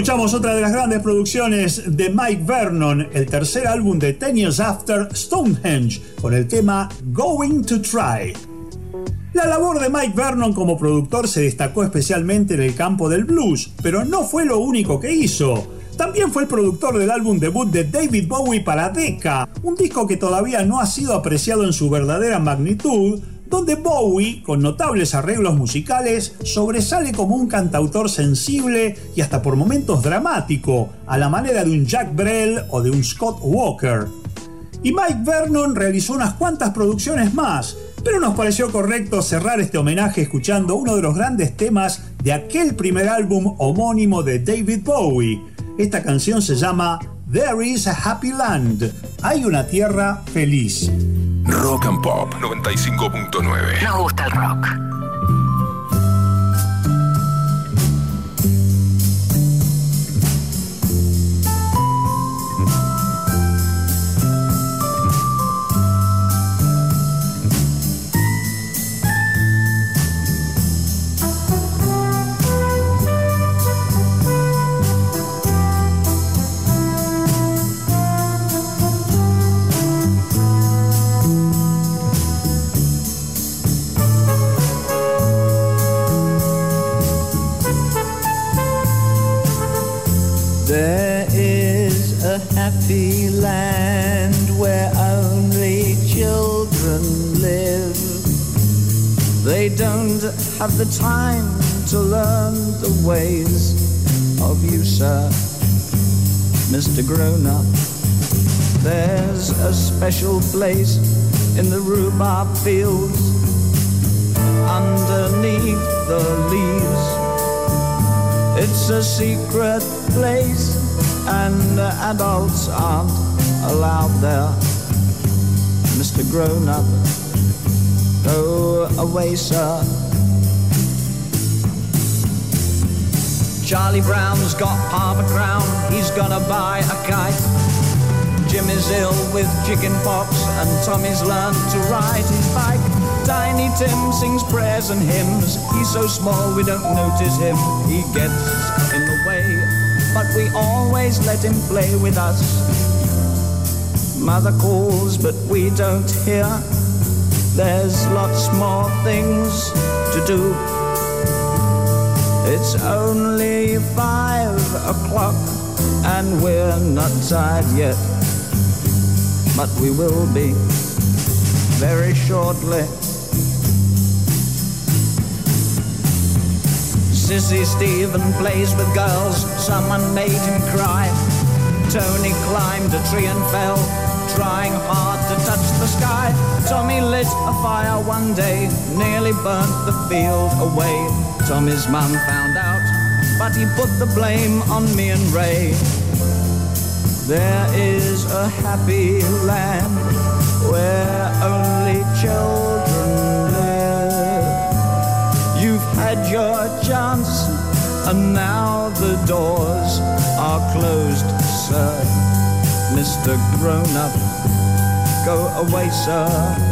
Escuchamos otra de las grandes producciones de Mike Vernon, el tercer álbum de Ten Years After Stonehenge, con el tema Going to Try. La labor de Mike Vernon como productor se destacó especialmente en el campo del blues, pero no fue lo único que hizo. También fue el productor del álbum debut de David Bowie para Decca, un disco que todavía no ha sido apreciado en su verdadera magnitud, donde Bowie, con notables arreglos musicales, sobresale como un cantautor sensible y hasta por momentos dramático, a la manera de un Jack Brel o de un Scott Walker. Y Mike Vernon realizó unas cuantas producciones más, pero nos pareció correcto cerrar este homenaje escuchando uno de los grandes temas de aquel primer álbum homónimo de David Bowie. Esta canción se llama There is a Happy Land. Hay una tierra feliz. Rock and Pop 95.9. Nos gusta el rock. Happy land where only children live. They don't have the time to learn the ways of you, sir, Mr. Grown Up. There's a special place in the rhubarb fields underneath the leaves. It's a secret place, and adults aren't allowed there. Mr. Grown Up, go away, sir. Charlie Brown's got half a crown, he's gonna buy a kite. Jimmy's ill with chicken pox, and Tommy's learned to ride his bike. Tiny Tim sings prayers and hymns. He's so small we don't notice him. He gets we always let him play with us. Mother calls, but we don't hear. There's lots more things to do. It's only five o'clock, and we're not tired yet. But we will be very shortly. Sissy Stephen plays with girls, someone made him cry. Tony climbed a tree and fell, trying hard to touch the sky. Tommy lit a fire one day, nearly burnt the field away. Tommy's mum found out, but he put the blame on me and Ray. There is a happy land where only children had your chance, and now the doors are closed, sir. Mr. Grown Up, go away, sir.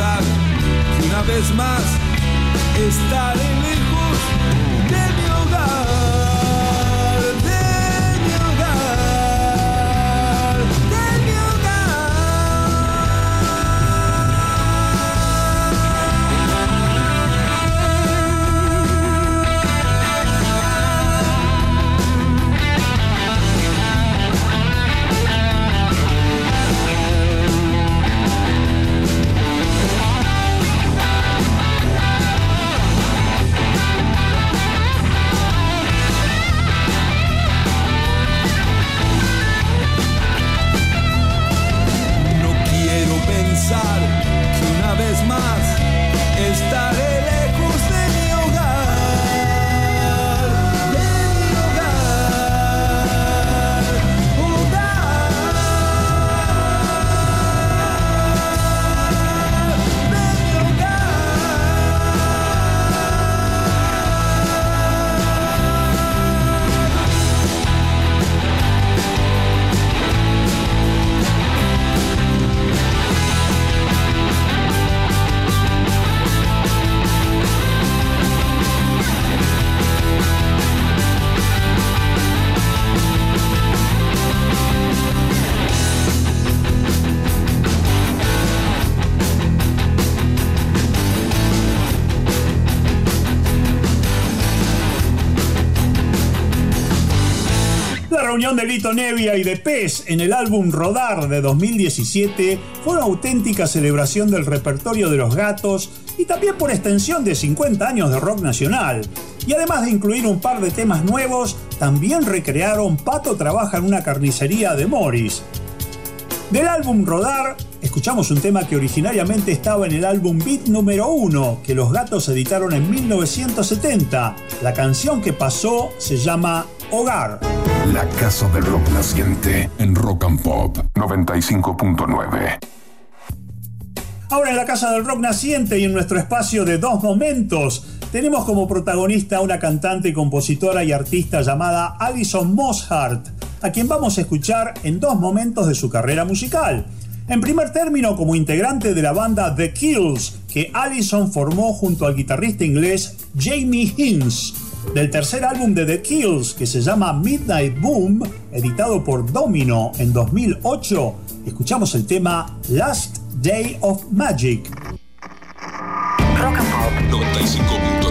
Pensar una vez más estaré lejos Nevia y de Pez en el álbum Rodar de 2017 fue una auténtica celebración del repertorio de los gatos y también por extensión de 50 años de rock nacional. Y además de incluir un par de temas nuevos, también recrearon Pato trabaja en una carnicería de Morris. Del álbum Rodar, escuchamos un tema que originariamente estaba en el álbum Beat número 1, que los gatos editaron en 1970. La canción que pasó se llama Hogar. La Casa del Rock Naciente en Rock and Pop 95.9. Ahora en la Casa del Rock Naciente y en nuestro espacio de dos momentos, tenemos como protagonista a una cantante, compositora y artista llamada Alison Mosshart, a quien vamos a escuchar en dos momentos de su carrera musical. En primer término, como integrante de la banda The Kills, que Allison formó junto al guitarrista inglés Jamie Hinz. Del tercer álbum de The Kills, que se llama Midnight Boom, editado por Domino en 2008, escuchamos el tema Last Day of Magic. Rock and Pop 95.9.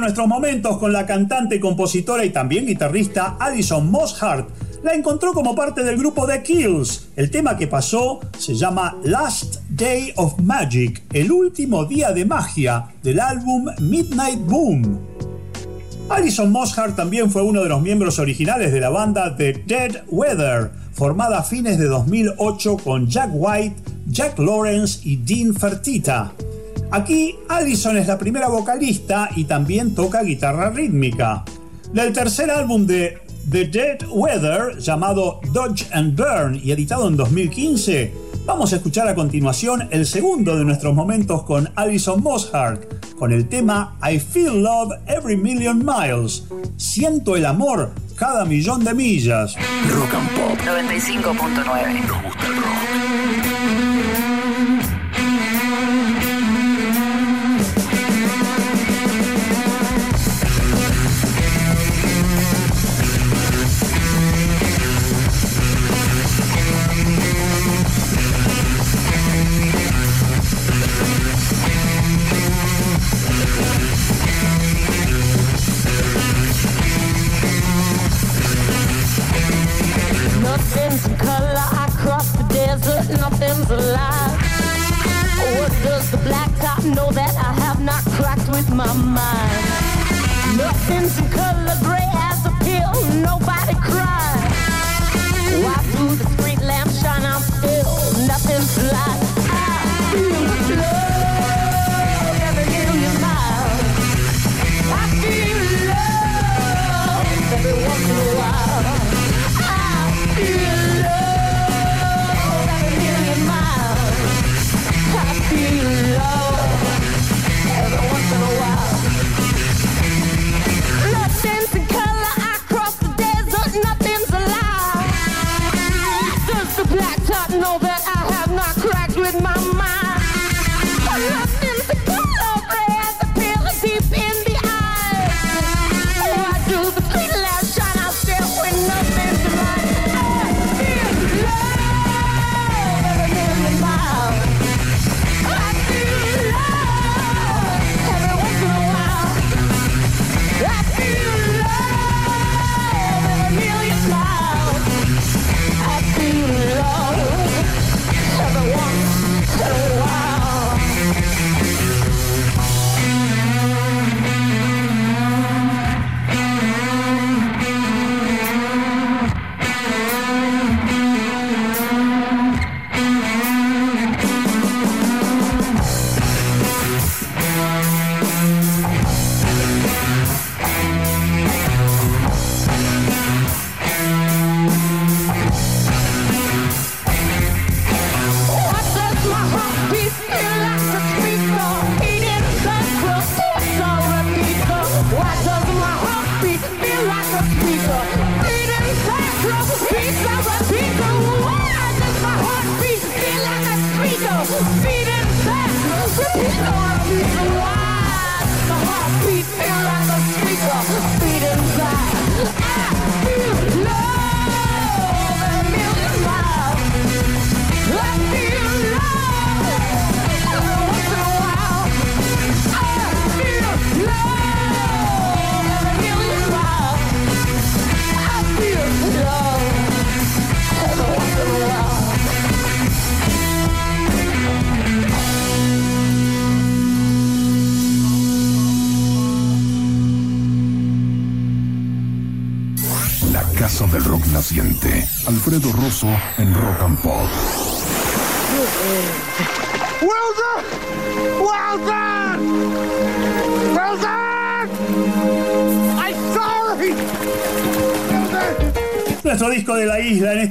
nuestros momentos con la cantante, compositora y también guitarrista Alison Mosshart. La encontró como parte del grupo The Kills. El tema que pasó se llama Last Day of Magic, el último día de magia del álbum Midnight Boom. Alison Mosshart también fue uno de los miembros originales de la banda The Dead Weather, formada a fines de 2008 con Jack White, Jack Lawrence y Dean Fertita. Aquí Allison es la primera vocalista y también toca guitarra rítmica. Del tercer álbum de The Dead Weather, llamado Dodge and Burn y editado en 2015, vamos a escuchar a continuación el segundo de nuestros momentos con Alison Mosshart, con el tema I Feel Love Every Million Miles. Siento el amor cada millón de millas. Rock and Pop 95.9. Nos gusta el rock. My mind? Nothing's in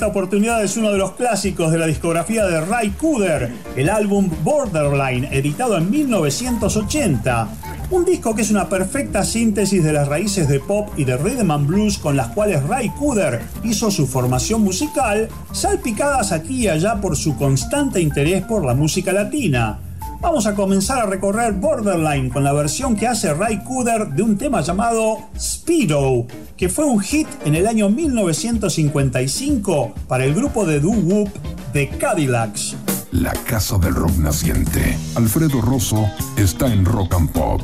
oportunidad es uno de los clásicos de la discografía de Ray Cooder, el álbum Borderline, editado en 1980. Un disco que es una perfecta síntesis de las raíces de pop y de rhythm and blues con las cuales Ray Cooder hizo su formación musical, salpicadas aquí y allá por su constante interés por la música latina. Vamos a comenzar a recorrer Borderline con la versión que hace Ray Cooder de un tema llamado Speedo, que fue un hit en el año 1955 para el grupo de doo wop de Cadillacs. La casa del rock naciente. Alfredo Rosso está en Rock and Pop.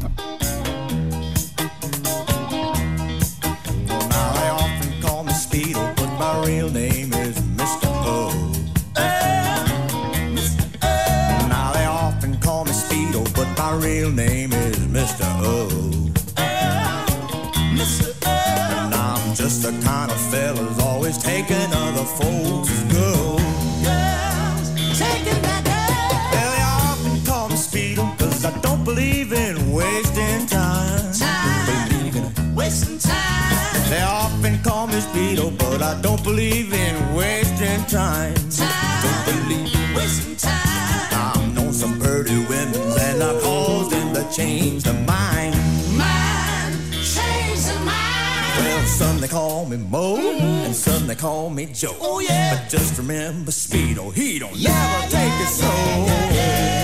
Taking other folks' girls. Taking that Well, they often call me Speedo, cause I don't believe in wasting time. Believe in wasting time. They often call me Speedo, but I don't believe in wasting time. Don't believe in wasting time. I've known some pretty women and I've caused them to change their. Mind, some they call me Mo, and some they call me Joe. Oh, yeah. But just remember, Speedo, he don't never take it so.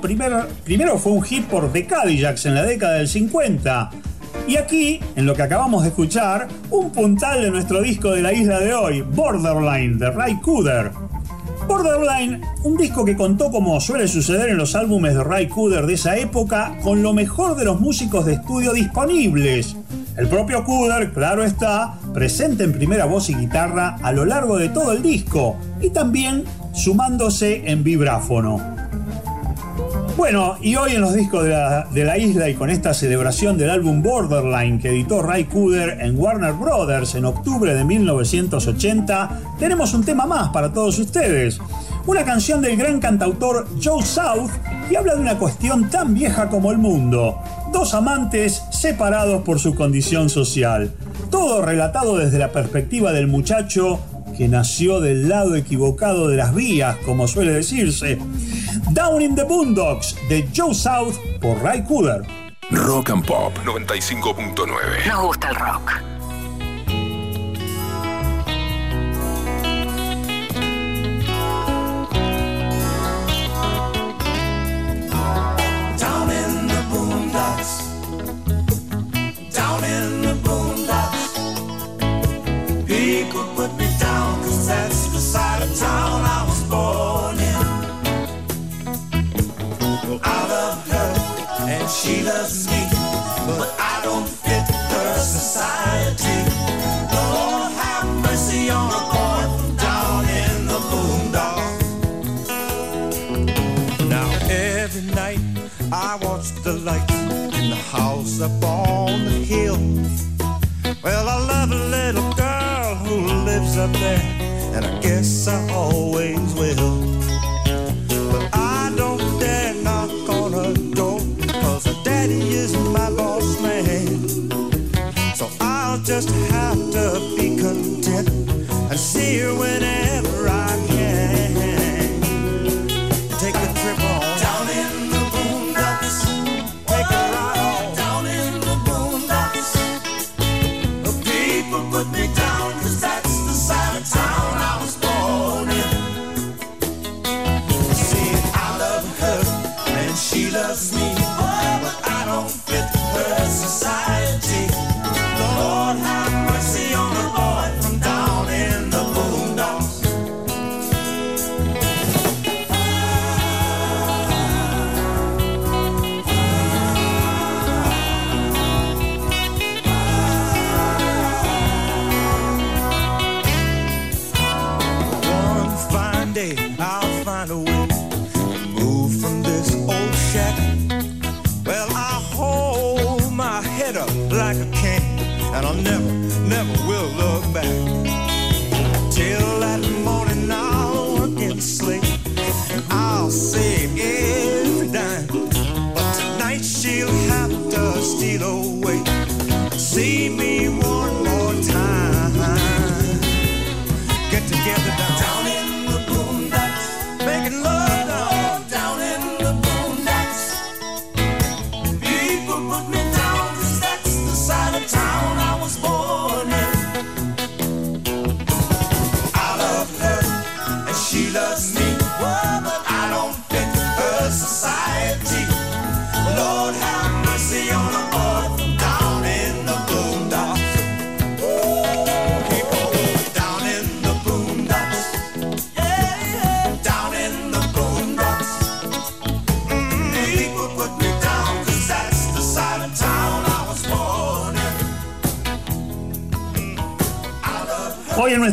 Primero fue un hit por The Cadillacs en la década del 50. Y aquí, en lo que acabamos de escuchar, un puntal de nuestro disco de la isla de hoy, Borderline, de Ray Cooder. Borderline, un disco que contó, como suele suceder en los álbumes de Ray Cooder de esa época, con lo mejor de los músicos de estudio disponibles. El propio Cooder, claro está, presente en primera voz y guitarra a lo largo de todo el disco y también sumándose en vibráfono. Bueno, y hoy en los discos de la, de la isla y con esta celebración del álbum Borderline que editó Ray Cooder en Warner Brothers en octubre de 1980, tenemos un tema más para todos ustedes. Una canción del gran cantautor Joe South que habla de una cuestión tan vieja como el mundo. Dos amantes separados por su condición social. Todo relatado desde la perspectiva del muchacho que nació del lado equivocado de las vías, como suele decirse. Down in the Boondocks de Joe South por Ray Cooder. Rock and Pop 95.9. Nos gusta el rock. Loves me, but I don't fit her society. Lord have mercy on a boy down in the boondocks. Now every night I watch the lights in the house up on the hill. Well, I love a little girl who lives up there, and I guess I always will.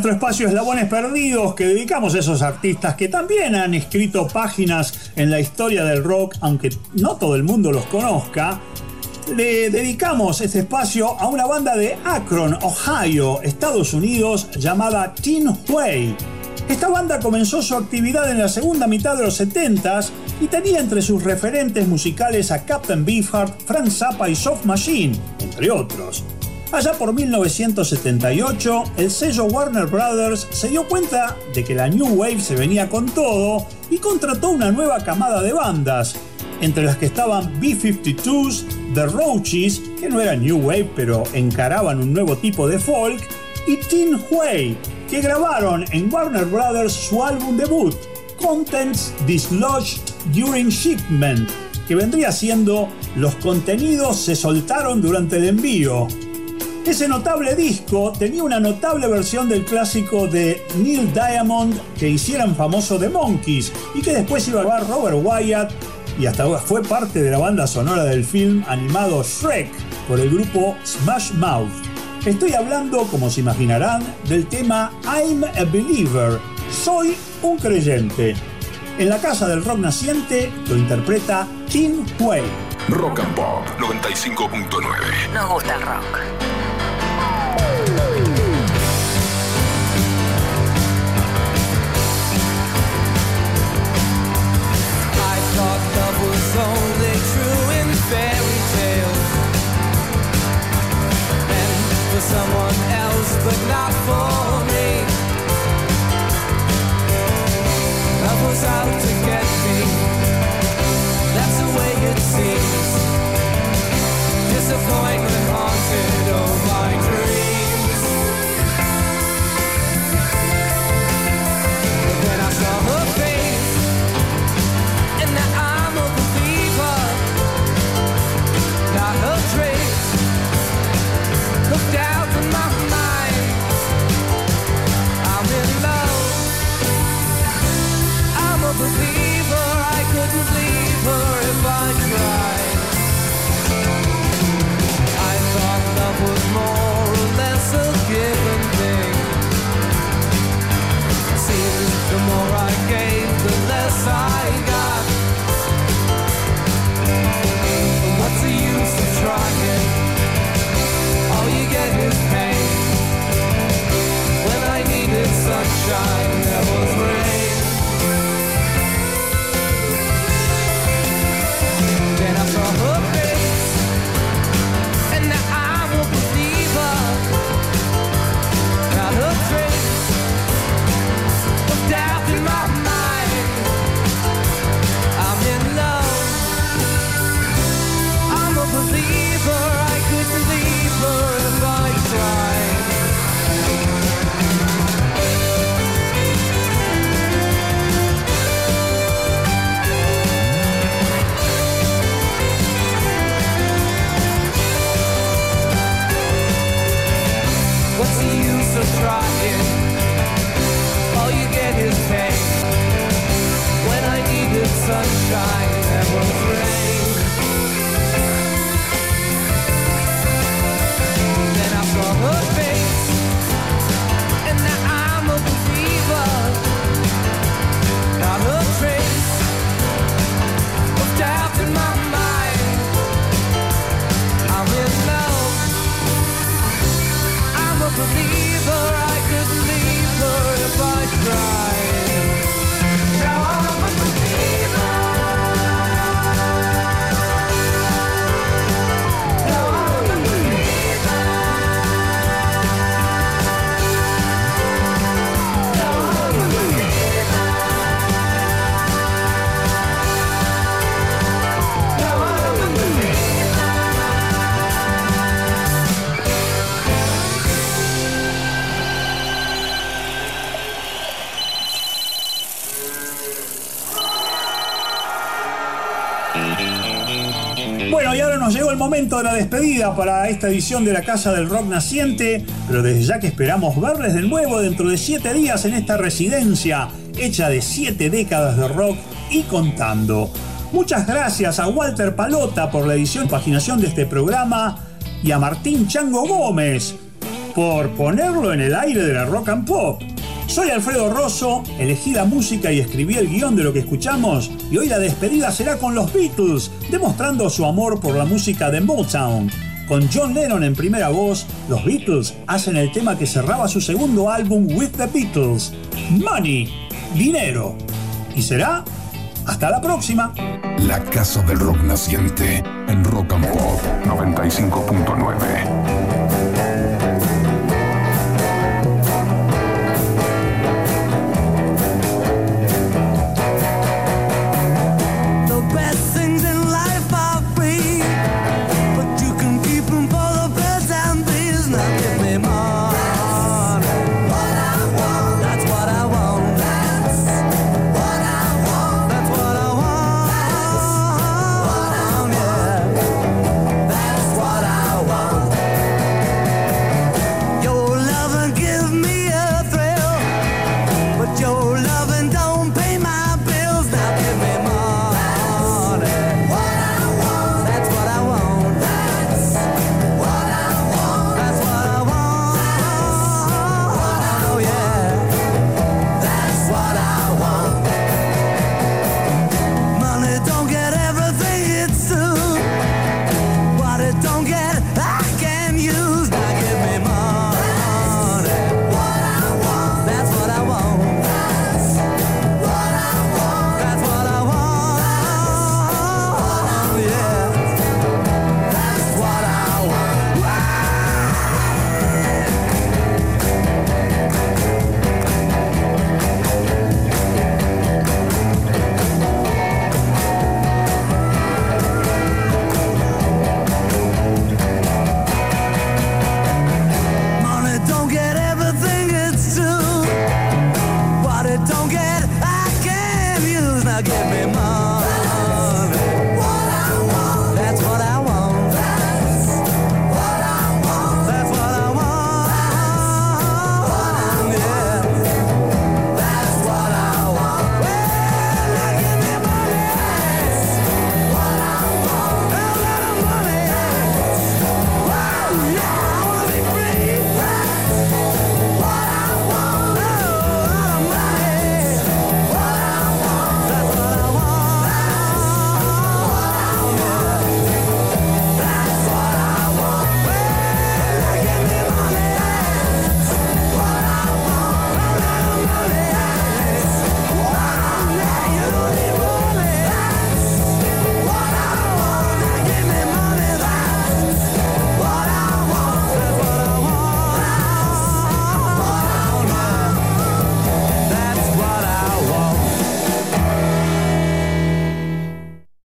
Nuestro espacio Eslabones Perdidos, que dedicamos a esos artistas que también han escrito páginas en la historia del rock, aunque no todo el mundo los conozca, le dedicamos este espacio a una banda de Akron, Ohio, Estados Unidos, llamada Teen Way. Esta banda comenzó su actividad en la segunda mitad de los 70s y tenía entre sus referentes musicales a Captain Beefheart, Frank Zappa y Soft Machine, entre otros. Allá por 1978, el sello Warner Brothers se dio cuenta de que la New Wave se venía con todo y contrató una nueva camada de bandas, entre las que estaban B-52s, The Roaches, que no era New Wave pero encaraban un nuevo tipo de folk, y Teen Way, que grabaron en Warner Brothers su álbum debut, Contents Dislodged During Shipment, que vendría siendo Los contenidos se soltaron durante el envío. Ese notable disco tenía una notable versión del clásico de Neil Diamond que hicieran famoso The Monkeys y que después iba a grabar Robert Wyatt y hasta fue parte de la banda sonora del film animado Shrek por el grupo Smash Mouth. Estoy hablando, como se imaginarán, del tema I'm a Believer, Soy un creyente. En la casa del rock naciente lo interpreta Tim Way. Rock and Pop 95.9. Nos gusta el rock. Someone else, but not for me. Love was out to get me. That's the way it seems. Disappointment sky. La despedida para esta edición de la Casa del Rock Naciente, pero desde ya que esperamos verles de nuevo dentro de siete días en esta residencia hecha de siete décadas de rock y contando. Muchas gracias a Walter Palota por la edición y paginación de este programa y a Martín Chango Gómez por ponerlo en el aire de la rock and pop. Soy Alfredo Rosso, elegí la música y escribí el guion de lo que escuchamos y hoy la despedida será con los Beatles, demostrando su amor por la música de Motown. Con John Lennon en primera voz, los Beatles hacen el tema que cerraba su segundo álbum With the Beatles, Money, Dinero. Y será hasta la próxima. La Casa del Rock Naciente en Rock and Pop 95.9.